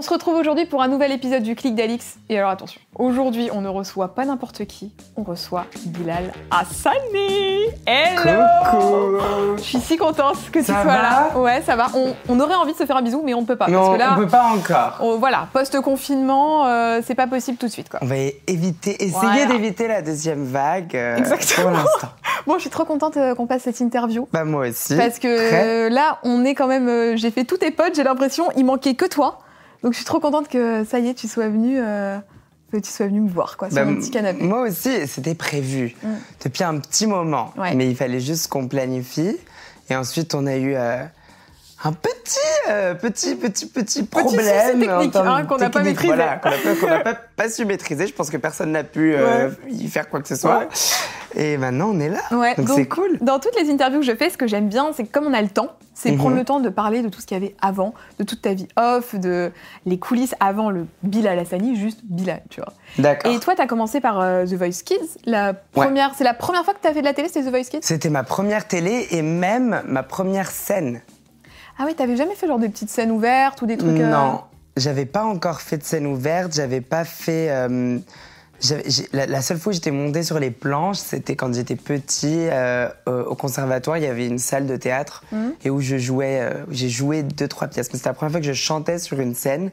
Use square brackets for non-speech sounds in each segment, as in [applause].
On se retrouve aujourd'hui pour un nouvel épisode du Clic d'Alix. Et alors attention, aujourd'hui on ne reçoit pas n'importe qui, on reçoit Bilal Hassani Hello Coucou Je suis si contente que tu Ça sois va là. Ouais, ça va. On, on aurait envie de se faire un bisou, mais on ne peut pas. Non, parce que là, on peut pas encore. on- voilà, post-confinement, euh, c'est pas possible tout de suite quoi. On va éviter, essayer Voilà. d'éviter la deuxième vague euh, Exactement. pour l'instant. [laughs] Bon, je suis trop contente euh, qu'on passe cette interview. Bah moi aussi. Parce que là, on est quand même. J'ai fait tous tes potes, j'ai l'impression, il manquait que toi. Donc je suis trop contente que ça y est, tu sois venu, euh, que tu sois venu me voir quoi, sur Bah, mon petit canapé. Moi aussi, c'était prévu Mm. depuis un petit moment. Ouais. Mais il fallait juste qu'on planifie. Et ensuite, on a eu euh, un petit, euh, petit, petit, petit problème. hein, qu'on n'a pas maîtrisé. Voilà, qu'on n'a [laughs] pas, su maîtriser. Je pense que personne n'a pu euh, y faire quoi que ce soit. Ouais. Et maintenant, on est là. Ouais, donc c'est cool. Dans toutes les interviews que je fais, ce que j'aime bien, c'est que comme on a le temps, c'est Mhm. prendre le temps de parler de tout ce qu'il y avait avant, de toute ta vie off, de les coulisses avant le Bilal Hassani, juste Bilal, tu vois. D'accord. Et toi, tu as commencé par euh, The Voice Kids. La première, C'est la première fois que tu as fait de la télé, c'était The Voice Kids? C'était ma première télé et même ma première scène. Ah oui, t'avais jamais fait genre des petites scènes ouvertes ou des trucs. euh, Non, j'avais pas encore fait de scène ouverte, j'avais pas fait. euh, la, la seule fois où j'étais montée sur les planches, c'était quand j'étais petit euh, au conservatoire. Il y avait une salle de théâtre Mhm. et où je jouais, j'ai joué deux trois pièces. Mais c'était la première fois que je chantais sur une scène.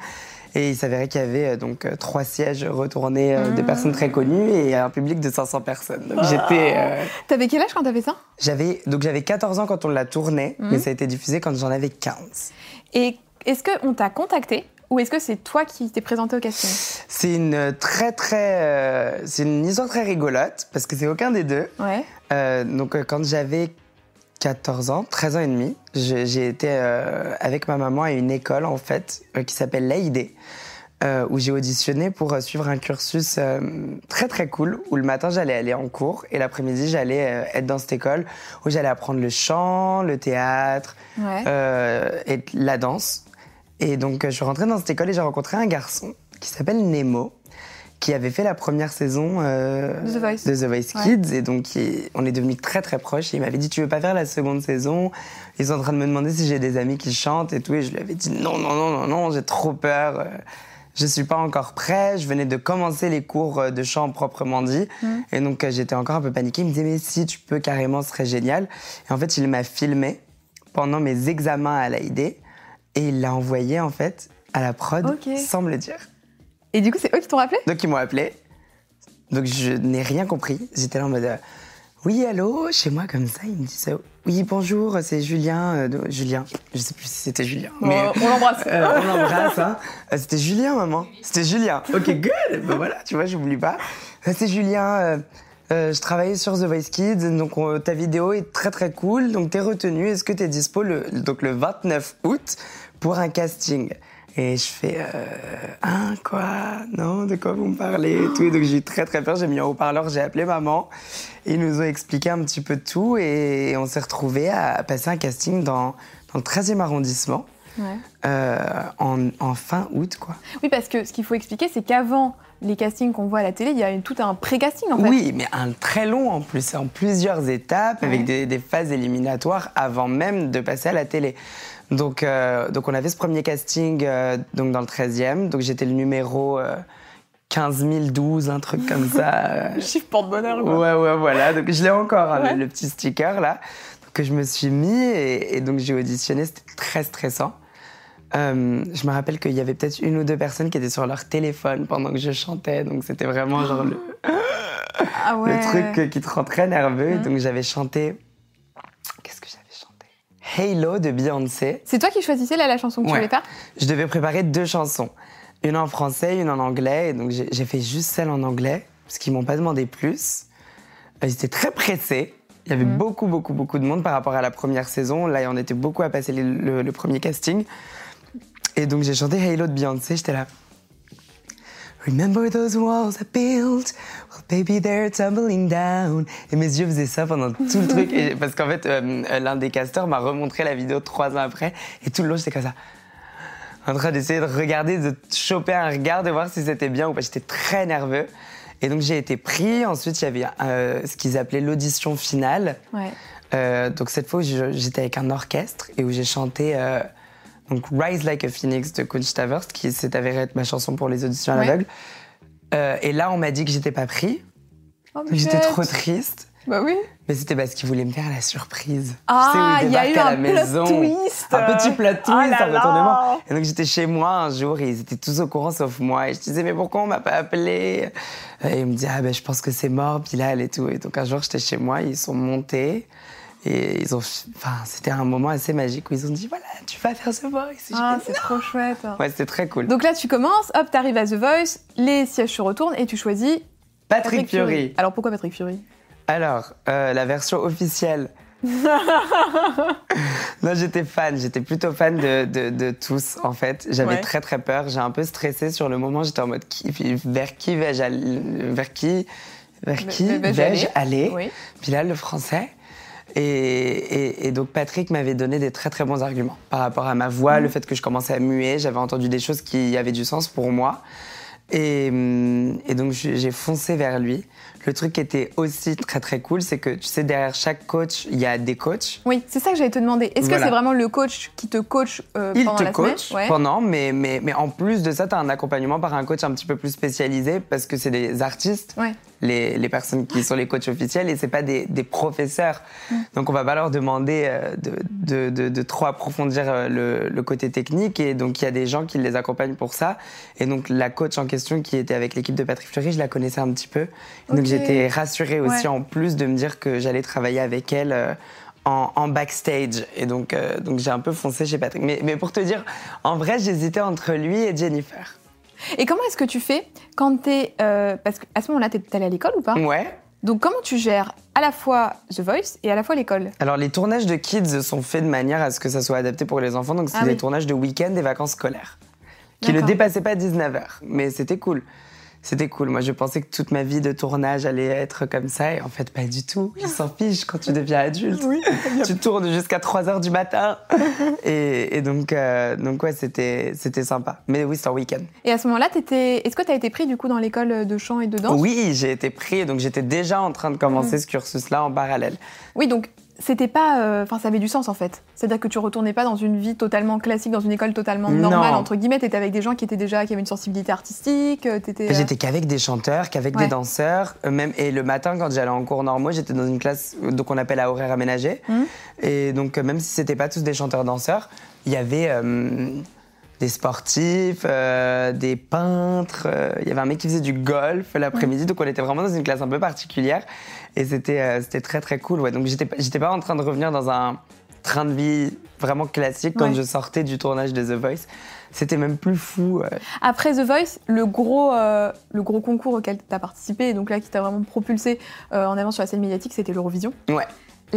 Et il s'avérait qu'il y avait euh, donc euh, trois sièges retournés euh, de personnes très connues et un public de 500 personnes. Donc j'étais, euh, T'avais quel âge quand t'as fait ça? j'avais donc j'avais 14 ans quand on l'a tourné, Mhm. mais ça a été diffusé quand j'en avais 15. Et est-ce qu'on t'a contacté ou est-ce que c'est toi qui t'es présenté au casting? C'est une très très, euh, c'est une histoire très rigolote parce que c'est aucun des deux. Ouais. Euh, donc quand j'avais 14 ans, 13 ans et demi, j'ai été euh, avec ma maman à une école en fait euh, qui s'appelle l'AID. euh, où j'ai auditionné pour suivre un cursus très très cool où le matin j'allais aller en cours et l'après-midi j'allais être dans cette école où j'allais apprendre le chant, le théâtre, Ouais. et la danse. Et donc, je suis rentrée dans cette école et j'ai rencontré un garçon qui s'appelle Nemo, qui avait fait la première saison euh, De The Voice. de The Voice Ouais. Kids. Et donc, il- on est devenus très très proches. Et il m'avait dit Tu veux pas faire la seconde saison? Ils sont en train de me demander si j'ai des amis qui chantent et tout. Et je lui avais dit Non, non, non, non, non, j'ai trop peur. euh, Je suis pas encore prêt. Je venais de commencer les cours euh, de chant proprement dit. Mhm. Et donc, j'étais encore un peu paniquée. Il me disait Mais si, tu peux carrément, ce serait génial. Et en fait, il m'a filmé pendant mes examens à l'AID et il l'a envoyé en fait à la prod sans me le dire. Et du coup, c'est eux qui t'ont rappelé? Donc ils m'ont appelé. Donc je n'ai rien compris. J'étais là en mode euh, oui allô chez moi comme ça. Ils me disent euh, oui bonjour c'est Julien euh, de- Julien. Je sais plus si c'était Julien. Mais Oh, On l'embrasse. euh, on l'embrasse. Hein. Euh, C'était Julien, maman. C'était Julien. Ok, good. [laughs] Ben voilà, tu vois, j'oublie pas. Euh, C'est Julien. euh, euh, je travaillais sur The Voice Kids, donc on- ta vidéo est très très cool. Donc t'es retenu. Est-ce que t'es dispo le, donc le 29 août pour un casting? Et je fais euh, hein quoi? Non, de quoi vous me parlez et tout? Et donc j'ai eu très très peur. J'ai mis en haut-parleur, j'ai appelé maman. Ils nous ont expliqué un petit peu tout et on s'est retrouvés à passer un casting dans, dans le 13e arrondissement. Ouais. Euh, en, en fin août, quoi. Oui, parce que ce qu'il faut expliquer, c'est qu'avant les castings qu'on voit à la télé, il y a une- tout un pré-casting en fait. Oui, mais un très long en plus, en plusieurs étapes, Ouais. avec des, des phases éliminatoires avant même de passer à la télé. Donc, euh, donc on avait ce premier casting euh, donc dans le 13e, donc j'étais le numéro euh, 15 012, un truc comme ça. [laughs] euh, Chiffre porte-bonheur. Ouais, ouais, voilà. Donc je l'ai encore, hein, le- Ouais. le, petit sticker là, que je me suis mis et, et donc j'ai auditionné. C'était très stressant. Je me rappelle qu'il y avait peut-être une ou deux personnes qui étaient sur leur téléphone pendant que je chantais, donc c'était vraiment genre le, Ah ouais. le truc qui te rend très nerveux. Mhm. Donc j'avais chanté. Qu'est-ce que j'avais Halo de Beyoncé. C'est toi qui choisissais là, la chanson que tu voulais faire? Je devais préparer deux chansons. Une en français, une en anglais. Et donc j'ai fait juste celle en anglais, parce qu'ils m'ont pas demandé plus. Euh, Ils étaient très pressés. Il y avait Mhm. beaucoup, beaucoup, beaucoup de monde par rapport à la première saison. Là, on était beaucoup à passer le, le- le premier casting. Et donc j'ai chanté Halo de Beyoncé. J'étais là. Remember those walls I built? Well, baby, they're tumbling down. Et mes yeux faisaient ça pendant tout le truc. Et- parce qu'en fait, euh, l'un des casteurs m'a remontré la vidéo trois ans après. Et tout le long, j'étais comme ça. En train d'essayer de regarder, de choper un regard, de voir si c'était bien ou pas. J'étais très nerveux. Et donc, j'ai été pris. Ensuite, il y avait euh, ce qu'ils appelaient l'audition finale. Ouais. Euh, donc cette fois, j'étais avec un orchestre et où j'ai chanté euh, donc Rise Like a Phoenix de Wurst, qui s'est avérée être ma chanson pour les auditions à Ouais. l'aveugle. Euh, et là, on m'a dit que j'étais pas pris. Oh, j'étais trop triste. Bah oui. Mais c'était parce qu'ils voulaient me faire la surprise. Ah, Tu sais, où il y a eu un la maison. plot twist. Un petit plot twist, Oh là. Et donc j'étais chez moi un jour et ils étaient tous au courant sauf moi. Et je disais mais pourquoi on m'a pas appelé? Et ils me disaient ah ben je pense que c'est mort Bilal et tout. Et donc un jour j'étais chez moi, ils sont montés et ils ont, enfin c'était un moment assez magique où ils ont dit voilà tu vas faire The Voice. Ah, c'est trop chouette. ouais c'était très cool. Donc là, tu commences, hop, t'arrives à The Voice, les sièges se retournent et tu choisis Patrick, Fury. Alors pourquoi Patrick Fury? Alors, euh, la version officielle. [laughs] non, j'étais fan, j'étais plutôt fan de, de- de tous en fait. J'avais Ouais. très très peur, j'ai un peu stressé sur le moment, j'étais en mode qui- vers qui vais-je aller Vers qui Vers qui vais-je vais-je aller? aller? Oui. Puis là, le français. Et, et- et donc Patrick m'avait donné des très très bons arguments par rapport à ma voix, Mm. le fait que je commençais à muer, j'avais entendu des choses qui avaient du sens pour moi. Et, hum, et donc j'ai foncé vers lui. Le truc qui était aussi très très cool, c'est que tu sais, derrière chaque coach, il y a des coachs. Oui, c'est ça que j'allais te demander. Est-ce que c'est vraiment le coach qui te coach euh, Il pendant te la coach semaine Ouais. pendant, mais, mais, mais en plus de ça, tu as un accompagnement par un coach un petit peu plus spécialisé parce que c'est des artistes, Ouais. les, les personnes qui sont les coachs officiels, et c'est pas des, des professeurs. Donc on va pas leur demander euh, de, de, de, de trop approfondir euh, le, le côté technique, et donc il y a des gens qui les accompagnent pour ça. Et donc la coach en question qui était avec l'équipe de Patrick Fleury, je la connaissais un petit peu. Donc. J'étais rassurée aussi Ouais. en plus de me dire que j'allais travailler avec elle. euh, en, en backstage. Et donc, euh, donc j'ai un peu foncé chez Patrick. Mais, mais pour te dire, en vrai, j'hésitais entre lui et Jennifer. Et comment est-ce que tu fais quand t'es. euh, parce qu'à ce moment-là, t'es allé à l'école ou pas? Ouais. Donc comment tu gères à la fois The Voice et à la fois l'école? Alors, les tournages de kids sont faits de manière à ce que ça soit adapté pour les enfants. Donc, c'est Ah des oui. tournages de week-end et vacances scolaires. Qui ne dépassaient pas 19h. Mais c'était cool. C'était cool. Moi, je pensais que toute ma vie de tournage allait être comme ça. Et en fait, pas du tout. Ils s'en fichent quand tu deviens adulte. tu tournes jusqu'à 3h du matin. [laughs] et, et donc, euh, donc, ouais, c'était c'était sympa. Mais oui, c'est en week-end. Et à ce moment-là, t'étais- est-ce que tu as été pris du coup dans l'école de chant et de danse? Oui, j'ai été pris. Donc, j'étais déjà en train de Mm. commencer ce cursus-là en parallèle. Oui, donc c'était pas. euh, Enfin, ça avait du sens en fait. C'est-à-dire que tu retournais pas dans une vie totalement classique, dans une école totalement Non. normale, entre guillemets. T'étais avec des gens qui étaient déjà. qui avaient une sensibilité artistique. euh, T'étais. euh, J'étais qu'avec des chanteurs, qu'avec Ouais. des danseurs. euh, Même, et le matin, quand j'allais en cours normaux, j'étais dans une classe euh, donc on appelle à horaire aménagé. Mhm. Et donc, euh, même si c'était pas tous des chanteurs-danseurs, il y avait euh, des sportifs, euh, des peintres. euh, Il y avait un mec qui faisait du golf l'après-midi. Donc, on était vraiment dans une classe un peu particulière. Et c'était euh, c'était très, très cool. Ouais. Donc, j'étais pas- j'étais pas en train de revenir dans un train de vie vraiment classique quand Ouais. je sortais du tournage de The Voice. C'était même plus fou. Après The Voice, le gros, euh, le gros concours auquel tu as participé, et donc là qui t'a vraiment propulsé euh, en avant sur la scène médiatique, c'était l'Eurovision. Ouais.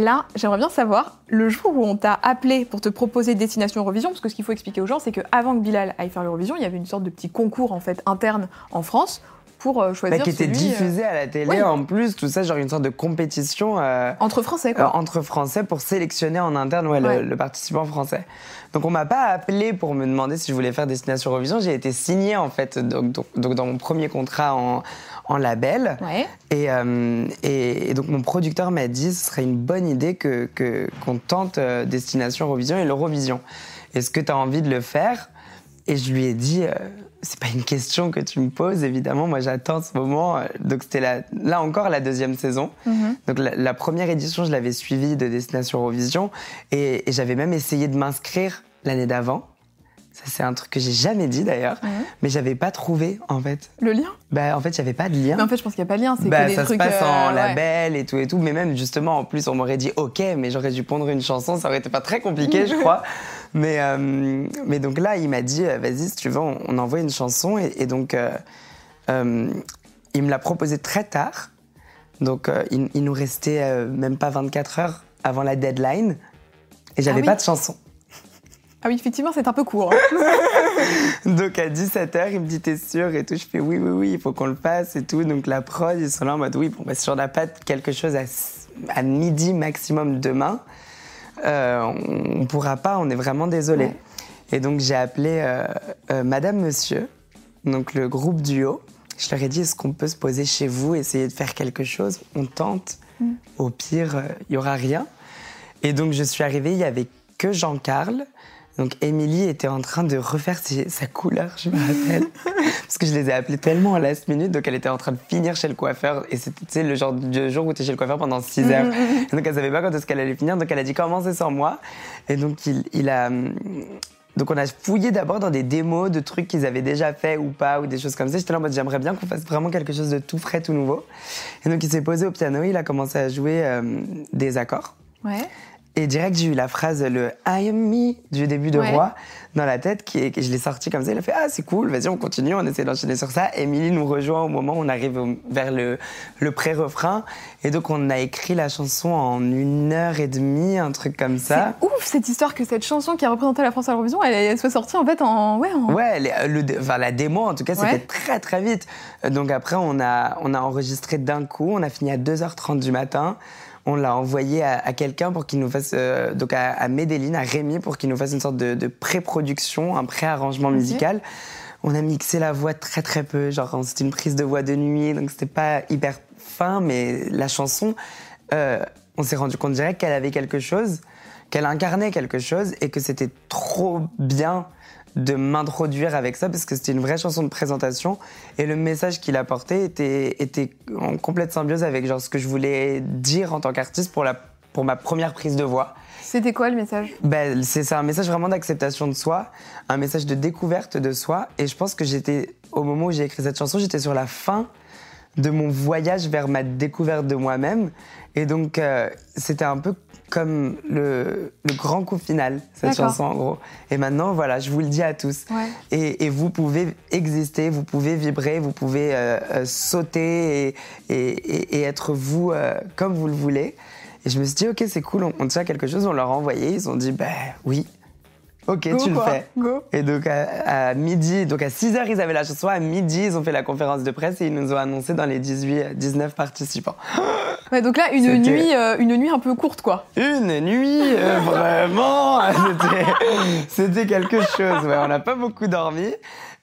Là, j'aimerais bien savoir, le jour où on t'a appelé pour te proposer Destination Eurovision, parce que ce qu'il faut expliquer aux gens, c'est qu'avant que Bilal aille faire l'Eurovision, il y avait une sorte de petit concours en fait interne en France pour euh, choisir Bah, qui était celui, euh, diffusé à la télé oui. en plus, tout ça, genre une sorte de compétition euh, entre Français euh, quoi. entre Français pour sélectionner en interne ouais, Ouais. Le, le participant français. Donc on m'a pas appelé pour me demander si je voulais faire Destination Eurovision, j'ai été signé en fait donc, donc- donc dans mon premier contrat en, en label. Ouais. Et, euh, et, et donc mon producteur m'a dit ce serait une bonne idée que que- qu'on tente euh, Destination Eurovision et l'Eurovision. Est-ce que tu as envie de le faire? Et je lui ai dit euh, c'est pas une question que tu me poses évidemment. Moi j'attends ce moment. Donc c'était là encore la deuxième saison. Mhm. Donc la, la première édition je l'avais suivie de Destination Eurovision et, et j'avais même essayé de m'inscrire l'année d'avant. Ça c'est un truc que j'ai jamais dit d'ailleurs, mais j'avais pas trouvé en fait. Le lien? Bah en fait avait pas de lien. Mais en fait, je pense qu'il n'y a pas de lien. C'est Bah, que des ça trucs. se passe en euh, ouais. label et tout et tout, mais même justement en plus on m'aurait dit ok, mais j'aurais dû pondre une chanson, ça aurait été pas très compliqué je [laughs] crois. Mais euh, mais donc là il m'a dit euh, vas-y si tu veux on, on envoie une chanson et, et donc euh, il me l'a proposé très tard, donc il, il nous restait même pas 24 heures avant la deadline et j'avais Ah oui. pas de chanson. Ah oui, effectivement, c'est un peu court. Hein. [laughs] donc à 17h, il me dit T'es sûr Et tout. Je fais Oui, oui, oui, il faut qu'on le fasse et tout. Donc la prod, ils sont là en mode Oui, bon, bah, si on n'a pas quelque chose à, à, midi maximum demain, euh, on ne pourra pas, on est vraiment désolé. Et donc j'ai appelé euh, euh, Madame Monsieur, donc le groupe duo. Je leur ai dit Est-ce qu'on peut se poser chez vous, essayer de faire quelque chose? On tente. Mm. Au pire, il n'y aura rien. Et donc je suis arrivée, il n'y avait que Jean-Carl. Donc Émilie était en train de refaire sa couleur, je me rappelle. [laughs] parce que je les ai appelés tellement à last minute. Donc elle était en train de finir chez le coiffeur. Et c'était le genre de jour où tu es chez le coiffeur pendant 6 heures. donc elle savait pas quand est-ce qu'elle allait finir. Donc elle a dit commencez sans moi? Et donc il, a... Donc on a fouillé d'abord dans des démos de trucs qu'ils avaient déjà fait ou pas, ou des choses comme ça. J'étais là en mode j'aimerais bien qu'on fasse vraiment quelque chose de tout frais, tout nouveau. Et donc il s'est posé au piano, il a commencé à jouer euh, des accords. Ouais. Et direct, j'ai eu la phrase, le I am me du début de Roi dans la tête, qui est, je l'ai sorti comme ça. Il a fait Ah, c'est cool, vas-y, on continue, on essaie d'enchaîner sur ça. Émilie nous rejoint au moment où on arrive vers le, le pré-refrain. Et donc, on a écrit la chanson en une heure et demie, un truc comme ça. C'est ouf cette histoire que cette chanson qui a représenté la France à l'Eurovision, elle, elle, soit sortie en fait en. Ouais, ouais le, enfin, la démo, en tout cas, c'était très très vite. Donc, après, on a, on a enregistré d'un coup, on a fini à 2h30 du matin on l'a envoyé à, quelqu'un pour qu'il nous fasse, euh, donc à, à Medellin, à Rémi, pour qu'il nous fasse une sorte de, pré-production, un pré-arrangement musical. On a mixé la voix très très peu, genre c'était une prise de voix de nuit, donc c'était pas hyper fin, mais la chanson, euh, on s'est rendu compte direct qu'elle avait quelque chose, qu'elle incarnait quelque chose et que c'était trop bien de m'introduire avec ça parce que c'était une vraie chanson de présentation et le message qu'il apportait était, était en complète symbiose avec genre ce que je voulais dire en tant qu'artiste pour, la, pour ma première prise de voix. C'était quoi le message? Ben, C'est un message vraiment d'acceptation de soi, un message de découverte de soi et je pense que j'étais, au moment où j'ai écrit cette chanson, j'étais sur la fin de mon voyage vers ma découverte de moi-même et donc euh, c'était un peu comme le, grand coup final, cette chanson en gros. Et maintenant, voilà, je vous le dis à tous. Et, vous pouvez exister, vous pouvez vibrer, vous pouvez euh, euh, sauter et, être vous comme vous le voulez. Et je me suis dit, ok, c'est cool, on, on tient quelque chose, on leur a envoyé, ils ont dit, ben oui, Ok, tu le fais. Go. Et donc à, midi, donc à 6 h ils avaient la chanson. À midi, ils ont fait la conférence de presse et ils nous ont annoncé dans les 18, 19 participants. [gasps] Ouais, donc là, une nuit, euh, une nuit un peu courte, quoi. Une nuit, euh, [laughs] vraiment, c'était quelque chose. Ouais, on n'a pas beaucoup dormi.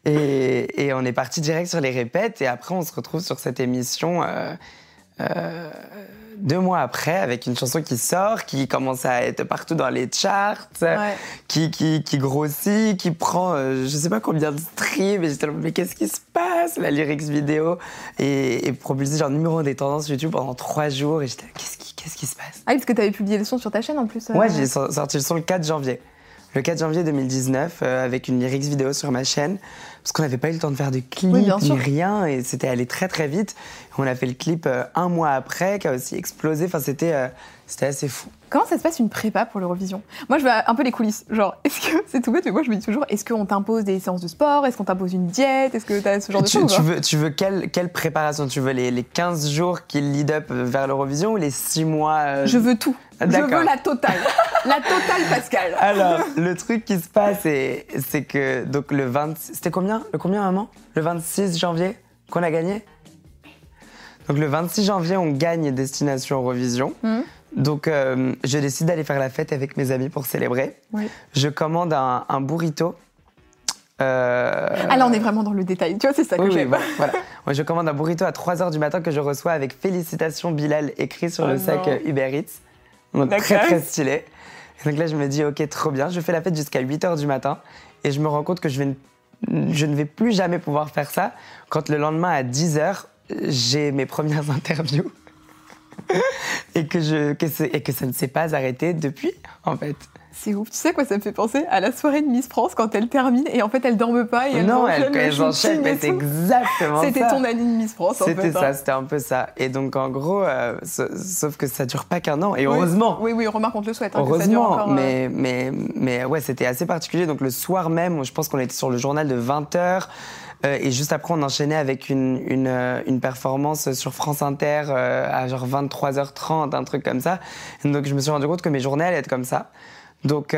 Et, et, on est parti direct sur les répètes. Et après, on se retrouve sur cette émission. Euh, euh deux mois après, avec une chanson qui sort, qui commence à être partout dans les charts, qui, qui, qui, grossit, qui prend euh, je sais pas combien de streams, et j'étais là, mais qu'est-ce qui se passe? La lyrics vidéo est, propulsée genre numéro 1 des tendances YouTube pendant trois jours, et j'étais là, qu'est-ce qui, qu'est-ce qui se passe? Ah oui, parce que tu avais publié le son sur ta chaîne en plus. Euh... Ouais, j'ai sorti le son le 4 janvier. Le 4 janvier 2019, euh, avec une lyrics vidéo sur ma chaîne parce qu'on n'avait pas eu le temps de faire de clip ni rien et c'était allé très très vite. On a fait le clip euh, un mois après qui a aussi explosé. Enfin, c'était euh, c'était assez fou. Comment ça se passe une prépa pour l'Eurovision? Moi, je veux un peu les coulisses. Genre, [laughs] est-ce que c'est tout bête, mais moi, je me dis toujours, est-ce qu'on t'impose des séances de sport? Est-ce qu'on t'impose une diète? Est-ce que tu as ce genre de choses tu veux, tu veux quelle, quelle préparation? Tu veux les, les 15 jours qui lead up vers l'Eurovision ou les 6 mois euh, Je veux tout. Je veux la totale. la totale, Pascal. [laughs] Alors, le truc qui se passe, c'est que donc le 26... C'était combien? Le combien, maman Le 26 janvier qu'on a gagné donc le 26 janvier, on gagne Destination Eurovision. Mmh. Donc euh, je décide d'aller faire la fête avec mes amis pour célébrer. Je commande un, burrito. Euh... Ah là, on est vraiment dans le détail. Tu vois, c'est ça que j'aime. voilà. je commande un burrito à 3h du matin que je reçois avec félicitations Bilal écrit sur le oh sac euh, Uber Eats. Donc très très stylé. donc là, je me dis, ok, trop bien. Je fais la fête jusqu'à 8h du matin et je me rends compte que je, vais, je ne vais plus jamais pouvoir faire ça. Quand le lendemain à 10h, j'ai mes premières [laughs] interviews [laughs] et, que je, que et que ça ne s'est pas arrêté depuis, en fait. C'est ouf. Tu sais quoi, ça me fait penser à la soirée de Miss France quand elle termine et en fait elle dorme pas et elle Non, elle, elle enchaîne, mais c'est exactement ça. C'était ton année de Miss France en fait. C'était ça, hein. c'était un peu ça. Et donc en gros, euh, sauf que ça dure pas qu'un an et heureusement. Oui, oui, remarque, on te le souhaite. Hein, heureusement, encore, mais, euh, mais, mais ouais, c'était assez particulier. Donc le soir même, je pense qu'on était sur le journal de 20h. Euh, et juste après, on enchaînait avec une, une, euh, une performance sur France Inter euh, à genre 23h30, un truc comme ça. donc, je me suis rendu compte que mes journées allaient être comme ça. Donc,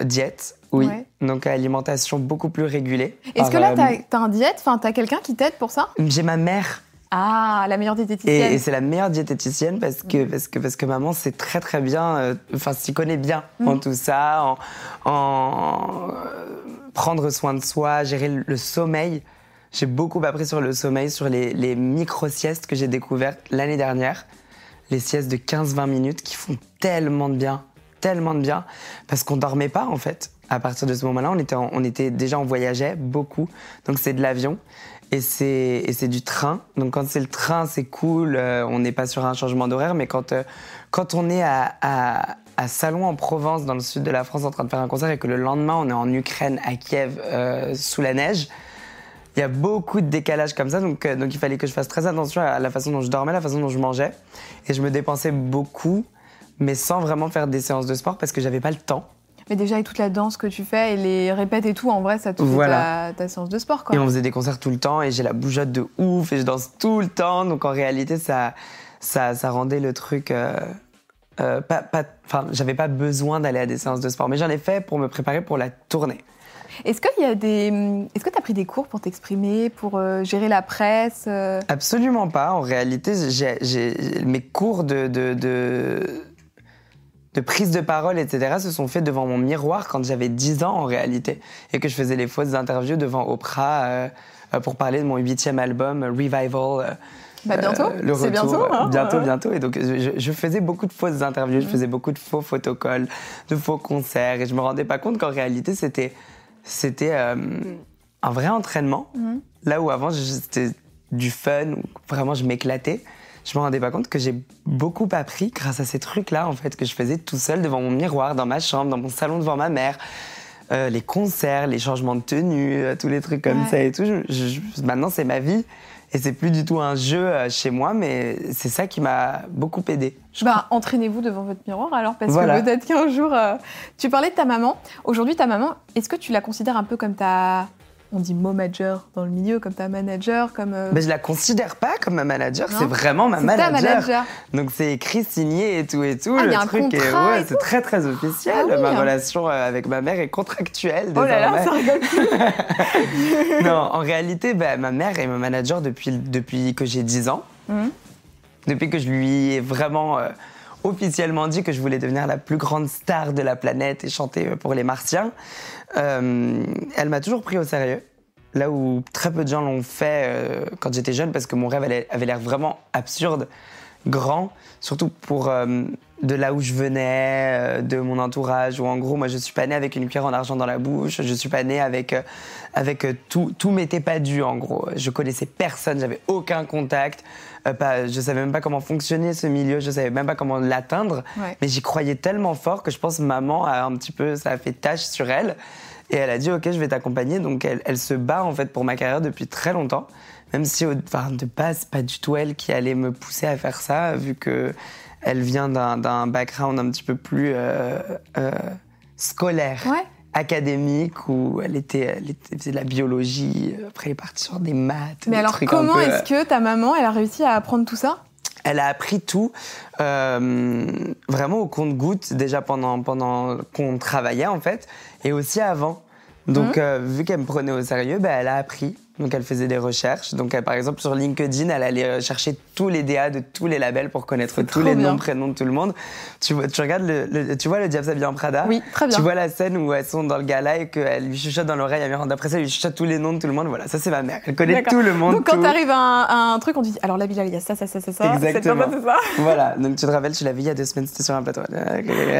diète, Oui, donc alimentation beaucoup plus régulée. Est-ce que là, tu as, un diète? Enfin, tu as quelqu'un qui t'aide pour ça? J'ai ma mère. Ah, la meilleure diététicienne. Et, c'est la meilleure diététicienne parce que, parce que, parce que maman sait très très bien, euh, enfin, s'y connaît bien en mm. tout ça, en, en prendre soin de soi, gérer le sommeil. J'ai beaucoup appris sur le sommeil, sur les, micro-siestes que j'ai découvertes l'année dernière. Les siestes de 15-20 minutes qui font tellement de bien, tellement de bien, parce qu'on dormait pas en fait. À partir de ce moment-là, on était, déjà, on voyageait beaucoup, donc c'est de l'avion et c'est, du train. Donc quand c'est le train, c'est cool, euh, on n'est pas sur un changement d'horaire, mais quand, euh, on est à, Salon en Provence, dans le sud de la France, en train de faire un concert, et que le lendemain, on est en Ukraine, à Kiev, euh, sous la neige, il y a beaucoup de décalage comme ça, donc, donc il fallait que je fasse très attention à la façon dont je dormais, la façon dont je mangeais. Et je me dépensais beaucoup mais sans vraiment faire des séances de sport parce que j'avais pas le temps. Mais déjà, avec toute la danse que tu fais et les répètes et tout, en vrai, ça te fait ta, séance de sport. Quoi. Et on faisait des concerts tout le temps et j'ai la bougeotte de ouf et je danse tout le temps. Donc en réalité, ça, ça, ça rendait le truc. Euh, euh, pas, pas, enfin, j'avais pas besoin d'aller à des séances de sport, mais j'en ai fait pour me préparer pour la tournée. Est-ce des, que tu as pris des cours pour t'exprimer, pour euh, gérer la presse Absolument pas. En réalité, j'ai, mes cours de, de, de de prise de parole, etc., se sont faits devant mon miroir quand j'avais 10 ans en réalité, et que je faisais les fausses interviews devant Oprah euh, euh, pour parler de mon huitième album, Revival. Euh, bah bientôt, c'est bientôt. Hein bientôt, bientôt. Et donc, je, faisais beaucoup de fausses interviews, je mm. faisais beaucoup de faux photocolles, de faux concerts, et je me rendais pas compte qu'en réalité, c'était, c'était un vrai entraînement. Mm. Là où avant, c'était du fun, où vraiment je m'éclatais je me rendais pas compte que j'ai beaucoup appris grâce à ces trucs-là, en fait, que je faisais tout seul devant mon miroir, dans ma chambre, dans mon salon devant ma mère. Euh, les concerts, les changements de tenue, euh, tous les trucs comme ça et tout. maintenant, c'est ma vie. Et c'est plus du tout un jeu euh, chez moi, mais c'est ça qui m'a beaucoup aidé. Bah, entraînez-vous devant votre miroir alors, parce que peut-être qu'un jour. Tu parlais de ta maman. Aujourd'hui, ta maman, est-ce que tu la considères un peu comme ta on dit manager dans le milieu, comme ta manager, comme. Euh, Mais je la considère pas comme ma manager, c'est vraiment ma manager. manager. Donc c'est écrit, signé et tout et tout. Ah, le truc est, ouais, c'est très très officiel. Ah ma relation euh, avec ma mère est contractuelle. Oh là là, ça rigole [laughs] Non, en réalité, bah, ma mère est ma manager depuis, depuis que j'ai 10 ans. Mhm. Depuis que je lui ai vraiment. Euh, officiellement dit que je voulais devenir la plus grande star de la planète et chanter pour les Martiens. Euh, elle m'a toujours pris au sérieux. Là où très peu de gens l'ont fait euh, quand j'étais jeune, parce que mon rêve avait l'air vraiment absurde, grand, surtout pour euh, de là où je venais, de mon entourage, où en gros, moi je suis pas née avec une cuillère en argent dans la bouche, je suis pas née avec, avec tout, tout m'était pas dû en gros. Je connaissais personne, j'avais aucun contact, pas, je savais même pas comment fonctionnait ce milieu, je savais même pas comment l'atteindre, mais j'y croyais tellement fort que je pense que maman a un petit peu, ça a fait tâche sur elle. Et elle a dit, OK, je vais t'accompagner. Donc, elle, elle, se bat, en fait, pour ma carrière depuis très longtemps. Même si, enfin, de base, pas du tout elle qui allait me pousser à faire ça, vu que elle vient d'un background un petit peu plus euh, euh, scolaire. Académique où elle était, elle était faisait de la biologie, après elle est partie sur des maths. Mais alors comment est-ce que ta maman elle a réussi à apprendre tout ça? Elle a appris tout, euh, vraiment au compte-goutte, déjà pendant, pendant qu'on travaillait en fait, et aussi avant. Donc, mmh. euh, vu qu'elle me prenait au sérieux, ben, elle a appris. Donc elle faisait des recherches. Donc par exemple sur LinkedIn, elle allait chercher tous les DA de tous les labels pour connaître tous les noms, prénoms de tout le monde. Tu, vois, tu regardes le, tu vois le Diable s'habille en Prada Oui, très bien. Tu vois la scène où elles sont dans le gala et qu'elle lui chuchote dans l'oreille à Miranda. Après ça, elle lui chuchote tous les noms de tout le monde. Voilà, ça c'est ma mère. Elle connaît tout le monde. Donc quand t'arrives à, un, truc, on dit alors la Bilal, il y a ça, ça, ça, ça, ça. Exactement. Ça. [laughs] voilà. Donc tu te rappelles, tu vu il y a deux semaines, c'était sur un plateau.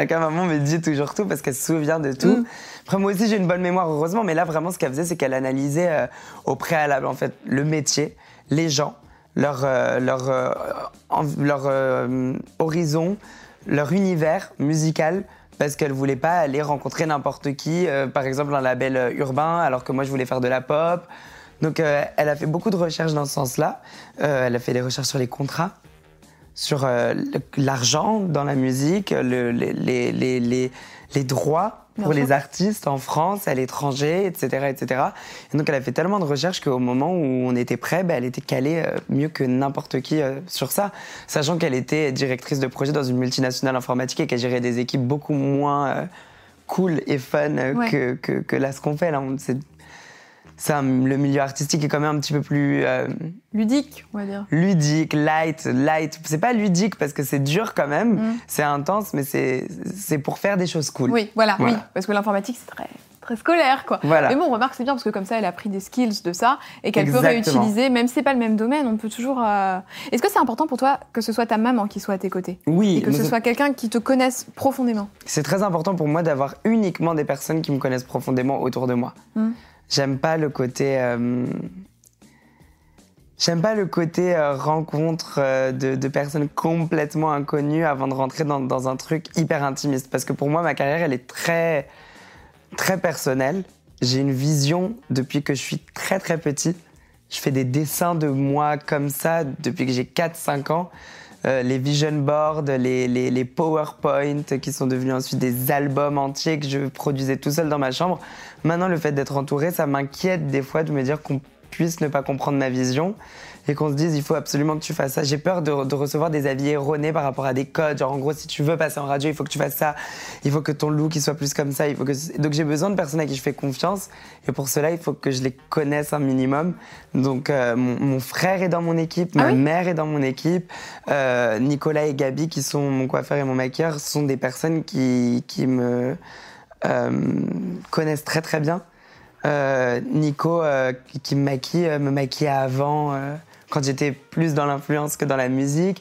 Quand maman me dit toujours tout parce qu'elle se souvient de tout. Mm. Après moi aussi j'ai une bonne mémoire heureusement, mais là vraiment ce qu'elle faisait, c'est qu'elle analysait euh, au préalable en fait le métier, les gens, leur, euh, leur, euh, leur euh, horizon, leur univers musical, parce qu'elle voulait pas aller rencontrer n'importe qui, par exemple un label urbain, alors que moi je voulais faire de la pop. Donc elle a fait beaucoup de recherches dans ce sens-là. elle a fait des recherches sur les contrats, sur l'argent dans la musique, les, les, les, les droits pour les artistes en France, à l'étranger, etc., etc. Et donc elle a fait tellement de recherches qu'au moment où on était prêt, bah, elle était calée euh, mieux que n'importe qui euh, sur ça, sachant qu'elle était directrice de projet dans une multinationale informatique et qu'elle gérait des équipes beaucoup moins euh, cool et fun que, que, que, là ce qu'on fait là. C'est ça, le milieu artistique est quand même un petit peu plus euh, ludique, on va dire. Ludique, light, light. C'est pas ludique parce que c'est dur quand même, mm. c'est intense, mais c'est c'est pour faire des choses cool. Oui, voilà, oui, parce que l'informatique c'est très très scolaire, quoi. Voilà. Mais bon, on remarque c'est bien parce que comme ça, elle a pris des skills de ça et qu'elle peut réutiliser, même si c'est pas le même domaine, on peut toujours. Euh, Est-ce que c'est important pour toi que ce soit ta maman qui soit à tes côtés? Oui. Et que ce soit quelqu'un qui te connaisse profondément? C'est très important pour moi d'avoir uniquement des personnes qui me connaissent profondément autour de moi. Mm. J'aime pas le côté. Euh, j'aime pas le côté euh, rencontre euh, de, personnes complètement inconnues avant de rentrer dans, dans, un truc hyper intimiste. Parce que pour moi, ma carrière, elle est très, très personnelle. J'ai une vision depuis que je suis très très petit. Je fais des dessins de moi comme ça depuis que j'ai 4-5 ans. Euh, les vision boards, les, les, les, PowerPoint qui sont devenus ensuite des albums entiers que je produisais tout seul dans ma chambre. Maintenant, le fait d'être entouré, ça m'inquiète des fois de me dire qu'on puisse ne pas comprendre ma vision et qu'on se dise il faut absolument que tu fasses ça. J'ai peur de, recevoir des avis erronés par rapport à des codes. Genre en gros, si tu veux passer en radio, il faut que tu fasses ça. Il faut que ton look il soit plus comme ça. Il faut que... Donc j'ai besoin de personnes à qui je fais confiance. Et pour cela, il faut que je les connaisse un minimum. Donc euh, mon, frère est dans mon équipe, ah ma mère est dans mon équipe. Euh, Nicolas et Gabi, qui sont mon coiffeur et mon maquilleur, sont des personnes qui, qui me euh, connaissent très très bien. Nico, qui me maquille, me maquillait avant quand j'étais plus dans l'influence que dans la musique.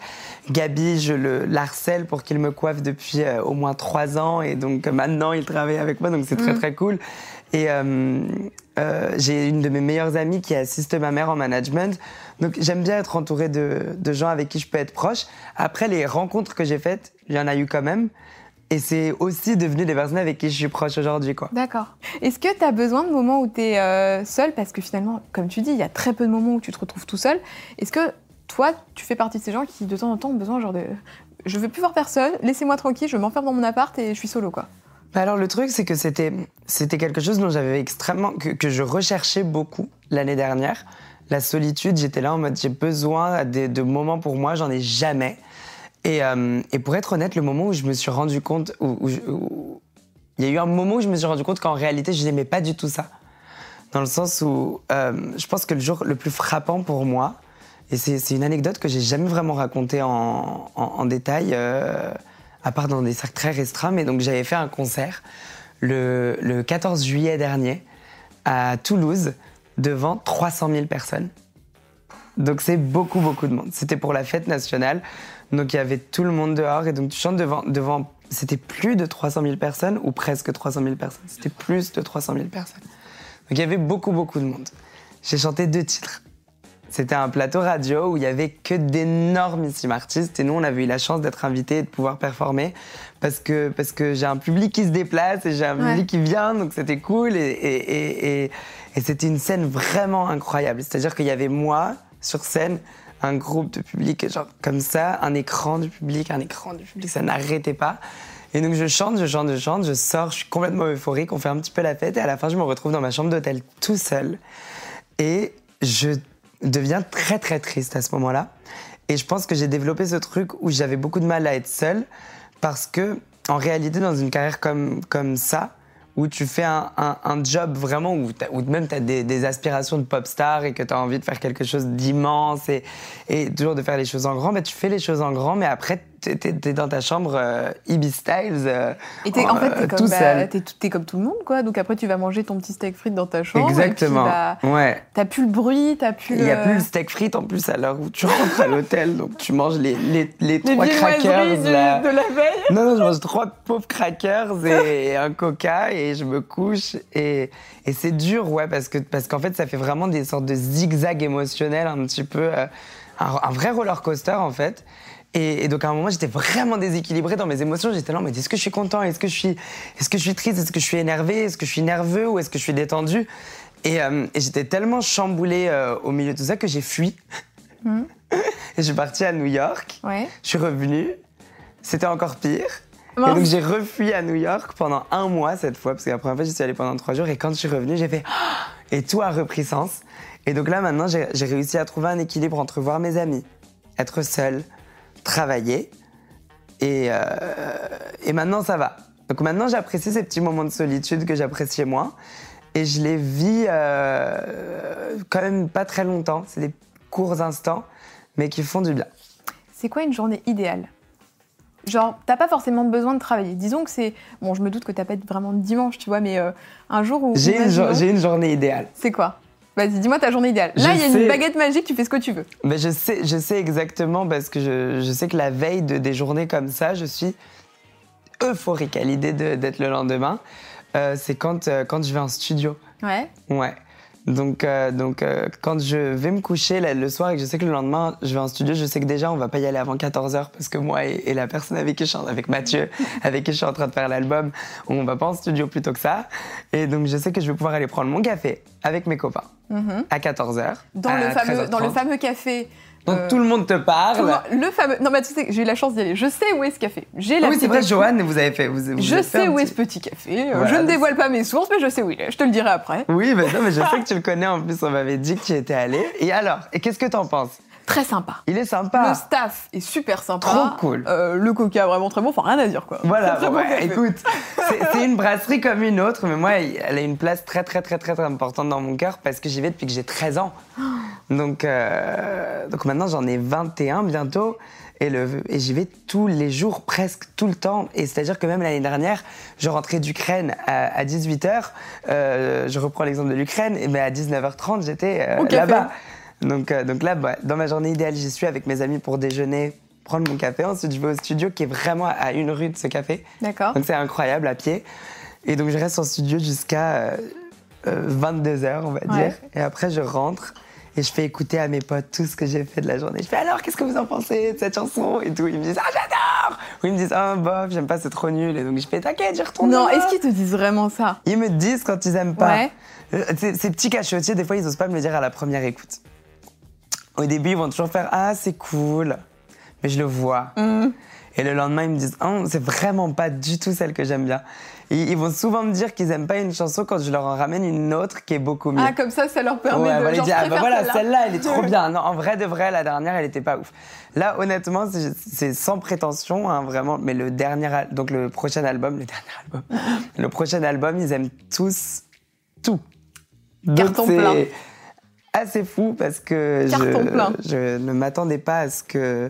Gabi, je le harcèle pour qu'il me coiffe depuis euh, au moins trois ans et donc maintenant il travaille avec moi, donc c'est très mm. très cool. Et euh, euh, j'ai une de mes meilleures amies qui assiste ma mère en management. Donc j'aime bien être entourée de, de gens avec qui je peux être proche. Après les rencontres que j'ai faites, il y en a eu quand même. Et c'est aussi devenu des personnes avec qui je suis proche aujourd'hui. quoi. D'accord. Est-ce que tu as besoin de moments où tu es euh, seul Parce que finalement, comme tu dis, il y a très peu de moments où tu te retrouves tout seul. Est-ce que toi, tu fais partie de ces gens qui, de temps en temps, ont besoin genre de... Je veux plus voir personne, laissez-moi tranquille, je m'enferme dans mon appart et je suis solo, quoi? Bah alors le truc, c'est que c'était, c'était quelque chose dont j'avais extrêmement... Que, que je recherchais beaucoup l'année dernière. La solitude, j'étais là en mode j'ai besoin de, de moments pour moi, j'en ai jamais. Euh, et, pour être honnête, le moment où je me suis rendu compte, il y a eu un moment où je me suis rendu compte qu'en réalité, je n'aimais pas du tout ça. Dans le sens où euh, je pense que le jour le plus frappant pour moi, et c'est une anecdote que j'ai jamais vraiment racontée en, détail, euh, à part dans des cercles très restreints, mais donc j'avais fait un concert le 14 juillet dernier à Toulouse devant 300 000 personnes. Donc c'est beaucoup, beaucoup de monde. C'était pour la fête nationale. Donc il y avait tout le monde dehors et donc tu chantes devant, devant c'était plus de 300 000 personnes ou presque 300 000 personnes? C'était plus de 300 000 personnes. Donc il y avait beaucoup, beaucoup de monde. J'ai chanté deux titres. C'était un plateau radio où il y avait que d'énormissimes artistes et nous on avait eu la chance d'être invités et de pouvoir performer parce que, parce que j'ai un public qui se déplace et j'ai un public qui vient donc c'était cool et, et, et, et c'était une scène vraiment incroyable. C'est-à-dire qu'il y avait moi sur scène un groupe de public, genre comme ça, un écran du public, un écran du public, ça n'arrêtait pas. Et donc je chante, je chante, je chante, je sors, je suis complètement euphorique, on fait un petit peu la fête et à la fin je me retrouve dans ma chambre d'hôtel tout seul. Et je deviens très très triste à ce moment-là. Et je pense que j'ai développé ce truc où j'avais beaucoup de mal à être seule parce que en réalité dans une carrière comme, comme ça, où tu fais un, un, job vraiment où, où même tu as des, aspirations de pop star et que tu as envie de faire quelque chose d'immense et, et toujours de faire les choses en grand, bah, tu fais les choses en grand, mais après, t'es es dans ta chambre euh, Ibis Styles. Euh, et es, en, fait, t'es comme, bah, es, comme tout le monde, quoi. Donc après, tu vas manger ton petit steak frites dans ta chambre. Exactement. Et ouais. T'as plus le bruit, t'as plus. Il n'y a plus le steak frites en plus à l'heure où tu rentres à l'hôtel. Donc tu manges les, les, les, trois crackers. De, la... de la veille. Non, non, je mange trois pauvres crackers et [laughs] un coca et je me couche. Et, et c'est dur, ouais, parce que parce qu'en fait, ça fait vraiment des sortes de zigzags émotionnels un petit peu. Euh, un, un vrai roller coaster en fait. Et, donc à un moment, j'étais vraiment déséquilibrée dans mes émotions. J'étais là, mais est-ce que je suis content? Est-ce que je suis, est-ce que je suis triste? Est-ce que je suis énervé Est-ce que je suis nerveux? Ou est-ce que je suis détendu Et, euh, j'étais tellement chamboulée euh, au milieu de tout ça que j'ai fui. Hmm. [laughs] et je suis partie à New York. Ouais. Je suis revenue. C'était encore pire. Et donc j'ai refui à New York pendant un mois cette fois, parce que la première fois j'y suis allée pendant trois jours, et quand je suis revenue, j'ai fait [gasps] et tout a repris sens. Et donc là maintenant j'ai réussi à trouver un équilibre entre voir mes amis, être seule, travailler. Et, euh, et maintenant, ça va. Donc maintenant, j'apprécie ces petits moments de solitude que j'appréciais moins. Et je les vis euh, quand même pas très longtemps. C'est des courts instants, mais qui font du bien. C'est quoi une journée idéale? Genre, t'as pas forcément besoin de travailler. Disons que c'est. Bon, je me doute que t'as pas vraiment de dimanche, tu vois, mais euh, un jour où. J'ai une, jo- journée idéale. C'est quoi? Vas-y, dis-moi ta journée idéale. Là, il y a sais. une baguette magique, tu fais ce que tu veux. Mais je sais, je sais exactement parce que je, je sais que la veille de des journées comme ça, je suis euphorique à l'idée de- d'être le lendemain. Euh, c'est quand, euh, quand je vais en studio. Ouais. Ouais. Donc, euh, donc euh, quand je vais me coucher là, le soir et que je sais que le lendemain je vais en studio, je sais que déjà on va pas y aller avant 14h parce que moi et, et la personne avec qui je suis, avec Mathieu, [laughs] avec qui je suis en train de faire l'album, on va pas en studio plus tôt que ça. Et donc je sais que je vais pouvoir aller prendre mon café avec mes copains à 14h. Dans, à le fameux, dans le 13h30. fameux café. Donc euh, tout le monde te parle. le monde- le fameux. Non, mais tu sais, j'ai eu la chance d'y aller. Je sais où est ce café. J'ai la Ah oui, c'est vrai. Joanne, vous avez fait. Vous, vous Je fait sais où est ce petit café. Euh, Voilà, je ne dévoile pas mes sources, mais je sais où il est. Je te le dirai après. Oui, bah non, mais je sais [laughs] que tu le connais en plus, on m'avait dit que tu étais allé. Et alors, et qu'est-ce que t'en penses? Très sympa. Il est sympa. Le staff est super sympa. Trop cool. Euh, le coca vraiment très bon. Enfin, rien à dire quoi. Voilà, Très, très bon ouais, café. écoute, [laughs] c'est c'est une brasserie comme une autre, mais moi, elle a une place très, très, très, très, très importante dans mon cœur parce que j'y vais depuis que j'ai 13 ans. Donc, euh, donc maintenant, j'en ai 21 bientôt. Et, et j'y vais tous les jours, presque tout le temps. Et c'est-à-dire que même l'année dernière, je rentrais d'Ukraine à, 18h. je reprends l'exemple de l'Ukraine, mais à 19h30, j'étais euh, là-bas. Donc, euh, donc là, bah, dans ma journée idéale, j'y suis avec mes amis pour déjeuner, prendre mon café. Ensuite, je vais au studio qui est vraiment à une rue de ce café. D'accord. Donc c'est incroyable à pied. Et donc je reste en studio jusqu'à 22h, on va Ouais. dire. Et après, je rentre et je fais écouter à mes potes tout ce que j'ai fait de la journée. Je fais alors, qu'est-ce que vous en pensez de cette chanson? Et tout. Ils me disent, ah, j'adore Ou ils me disent, ah, bof, j'aime pas, c'est trop nul. Et donc je fais, t'inquiète, j'y retourne. Non, est-ce qu'ils te disent vraiment ça? Ils me disent quand ils aiment pas. Ouais. Euh, Ces, ces petits cachotiers, des fois, ils osent pas me le dire à la première écoute. Au début, ils vont toujours faire Ah, c'est cool. Mais je le vois. Mm. Et le lendemain, ils me disent Ah, c'est vraiment pas du tout celle que j'aime bien. Ils vont souvent me dire qu'ils aiment pas une chanson quand je leur en ramène une autre qui est beaucoup mieux. Ah, comme ça, ça leur permet Ouais, de. voilà, genre, je ah bah voilà, celle-là. elle est trop [laughs] bien. Non, en vrai de vrai, la dernière, elle était pas ouf. Là, honnêtement, c'est sans prétention, hein, vraiment. Mais le dernier, donc le prochain album, le dernier album, [laughs] le prochain album, ils aiment tous tout. Donc, Carton c'est plein. Assez fou parce que je, plein. je ne m'attendais pas à ce que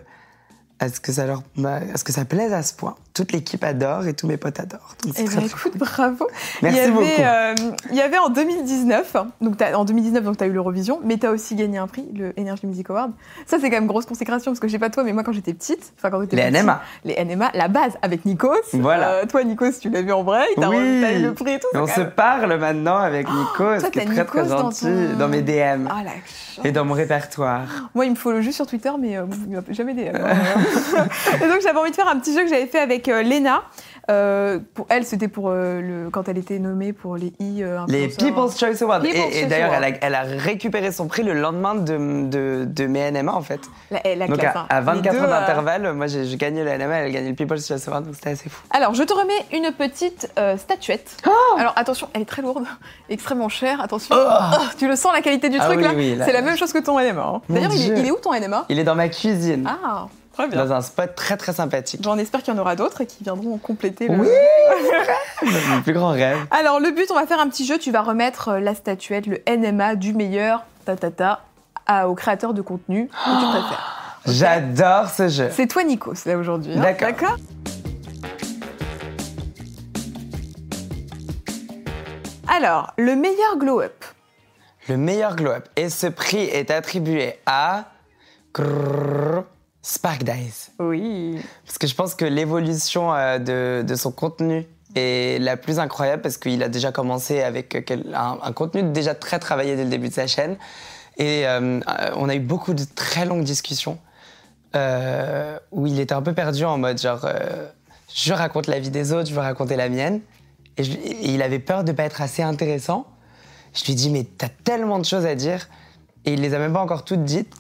à ce que ça leur à ce que ça plaise à ce point. Toute l'équipe adore et tous mes potes adorent. Donc Eh très ben, cool. écoute, bravo. Merci il y avait, beaucoup. euh, il y avait en 2019, donc en 2019, donc tu as eu l'Eurovision, mais tu as aussi gagné un prix, le Energy Music Award. Ça, c'est quand même grosse consécration, parce que je sais pas toi, mais moi, quand j'étais petite, enfin, quand j'étais Les petit, NMA. Les NMA, la base, avec Nikos. Voilà. Euh, toi, Nikos, tu l'as vu en vrai, t'as Oui. eu le prix et tout. Et on se même- parle maintenant avec Nico, toi, ce qui est très très Nikos dans ton- dans mes DM Ah, la et dans mon répertoire. Moi, il me follow juste sur Twitter, mais euh, il m'a jamais des. [laughs] et donc, j'avais envie de faire un petit jeu que j'avais fait avec euh, Léna. Euh, pour elle, c'était pour euh, le quand elle était nommée pour les i. euh, Les. People's Choice Awards. Et d'ailleurs, elle a, elle a récupéré son prix le lendemain de, de, de mes NMA, en fait. La, eh, la donc classe, à, hein. à Les 24 deux, ans euh, d'intervalle, moi j'ai gagné le NMA, elle a gagné le People's Choice Award, donc c'était assez fou. Alors, je te remets une petite statuette. Oh Alors, attention, elle est très lourde, [laughs] extrêmement chère. Attention. Oh, tu le sens, la qualité du Ah truc oui, là oui, là- C'est la même chose que ton NMA. hein. D'ailleurs, il, il est où ton NMA Il est dans ma cuisine, Ah, très bien. dans un spot très très sympathique. J'en espère qu'il y en aura d'autres et qui viendront compléter le. Oui [laughs] Mon plus grand rêve. Alors, le but, on va faire un petit jeu. Tu vas remettre euh, la statuette, le NMA du meilleur, ta ta ta, à- au créateur de contenu que tu préfères. J'adore ce jeu. C'est toi, Nikos, là aujourd'hui. hein. D'accord. Alors, le meilleur glow-up. Le meilleur glow-up. Et ce prix est attribué à. Spark Dice. Oui. Parce que je pense que l'évolution euh, de, de son contenu est la plus incroyable parce qu'il a déjà commencé avec quel- un, un contenu déjà très travaillé dès le début de sa chaîne. Et euh, euh, on a eu beaucoup de très longues discussions euh, où il était un peu perdu en mode genre euh, je raconte la vie des autres, je veux raconter la mienne. Et, je- et il avait peur de pas être assez intéressant. Je lui dis mais t'as tellement de choses à dire et il les a même pas encore toutes dites.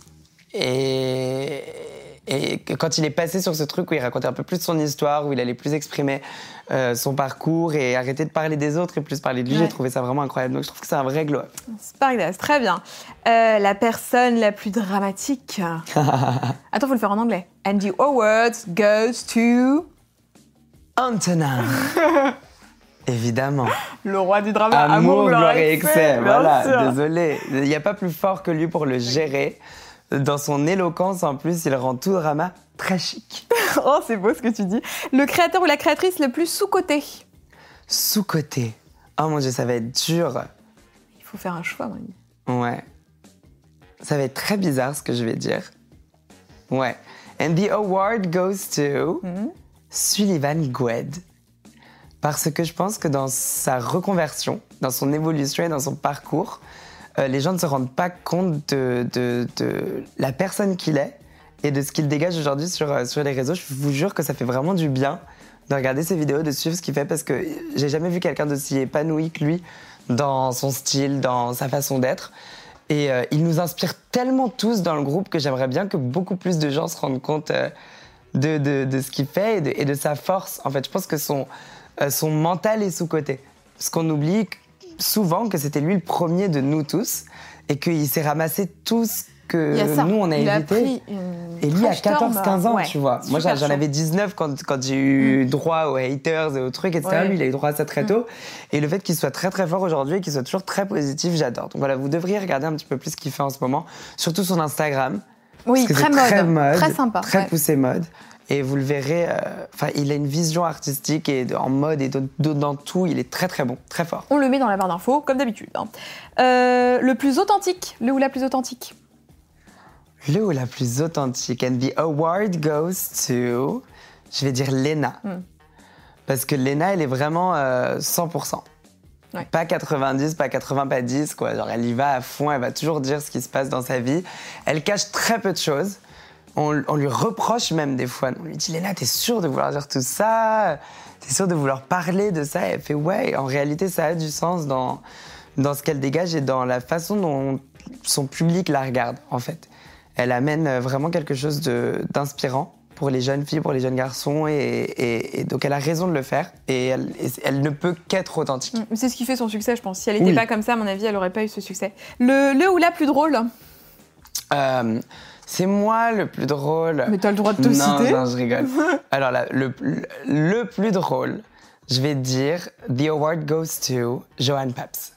Et, et quand il est passé sur ce truc où il racontait un peu plus son histoire, où il allait plus exprimer euh, son parcours et arrêter de parler des autres et plus parler de lui, Ouais. j'ai trouvé ça vraiment incroyable. Donc je trouve que c'est un vrai glow-up. Sparkdas, très bien. Euh, la personne la plus dramatique. [laughs] Attends, faut le faire en anglais. And the award goes to. Antonin. [laughs] Évidemment. Le roi du drama. Amour, gloire et excès. Voilà, désolé. Il n'y a pas plus fort que lui pour le gérer. Dans son éloquence, en plus, il rend tout drama très chic. [laughs] oh, c'est beau ce que tu dis. Le créateur ou la créatrice le plus sous-coté Sous-coté. Oh mon dieu, ça va être dur. Il faut faire un choix, Mani. Ouais. Ça va être très bizarre ce que je vais dire. Ouais. And the award goes to hmm? Sullivan Gwed parce que je pense que dans sa reconversion, dans son évolution et dans son parcours, euh, les gens ne se rendent pas compte de, la personne qu'il est et de ce qu'il dégage aujourd'hui sur, euh, sur les réseaux. Je vous jure que ça fait vraiment du bien de regarder ses vidéos, de suivre ce qu'il fait parce que j'ai jamais vu quelqu'un d'aussi épanoui que lui dans son style, dans sa façon d'être. Et euh, il nous inspire tellement tous dans le groupe que j'aimerais bien que beaucoup plus de gens se rendent compte de, ce qu'il fait et de, sa force. En fait, je pense que son, son mental est sous-côté. Parce qu'on oublie souvent que c'était lui le premier de nous tous et qu'il s'est ramassé tout ce que nous on a évité. et lui à 14-15 ans, tu vois. Moi j'en avais 19 quand, quand j'ai eu mm. droit aux haters et aux trucs, etc. Lui il a eu droit à ça très mm. tôt. Et le fait qu'il soit très très fort aujourd'hui et qu'il soit toujours très positif, j'adore. Donc voilà, vous devriez regarder un petit peu plus ce qu'il fait en ce moment, surtout son Instagram. Oui, très, mode, très, mode, très sympa. Très poussé mode. Et vous le verrez, euh, enfin, il a une vision artistique et en mode et dans tout, il est très très bon, très fort. On le met dans la barre d'infos, comme d'habitude. Hein. Euh, le plus authentique, le ou la plus authentique? Le ou la plus authentique. And the award goes to, je vais dire Lena. Hmm. Parce que Lena, elle est vraiment 100%. Euh, pas 90, pas 80, pas 10, quoi. Genre, elle y va à fond, elle va toujours dire ce qui se passe dans sa vie. Elle cache très peu de choses on, lui reproche même des fois. On lui dit Léna, t'es sûre de vouloir dire tout ça? T'es sûre de vouloir parler de ça? Et elle fait ouais, en réalité, ça a du sens dans, dans ce qu'elle dégage et dans la façon dont son public la regarde, en fait. Elle amène vraiment quelque chose d'inspirant pour les jeunes filles, pour les jeunes garçons, et, donc elle a raison de le faire, et elle, ne peut qu'être authentique. Mm, c'est ce qui fait son succès, je pense. Si elle n'était pas comme ça, à mon avis, elle n'aurait pas eu ce succès. Le, le ou la plus drôle? Euh, c'est moi le plus drôle. Mais t'as le droit de te citer. Non, je rigole. [laughs] Alors là, le, le plus drôle, je vais dire The award goes to Johan Paps.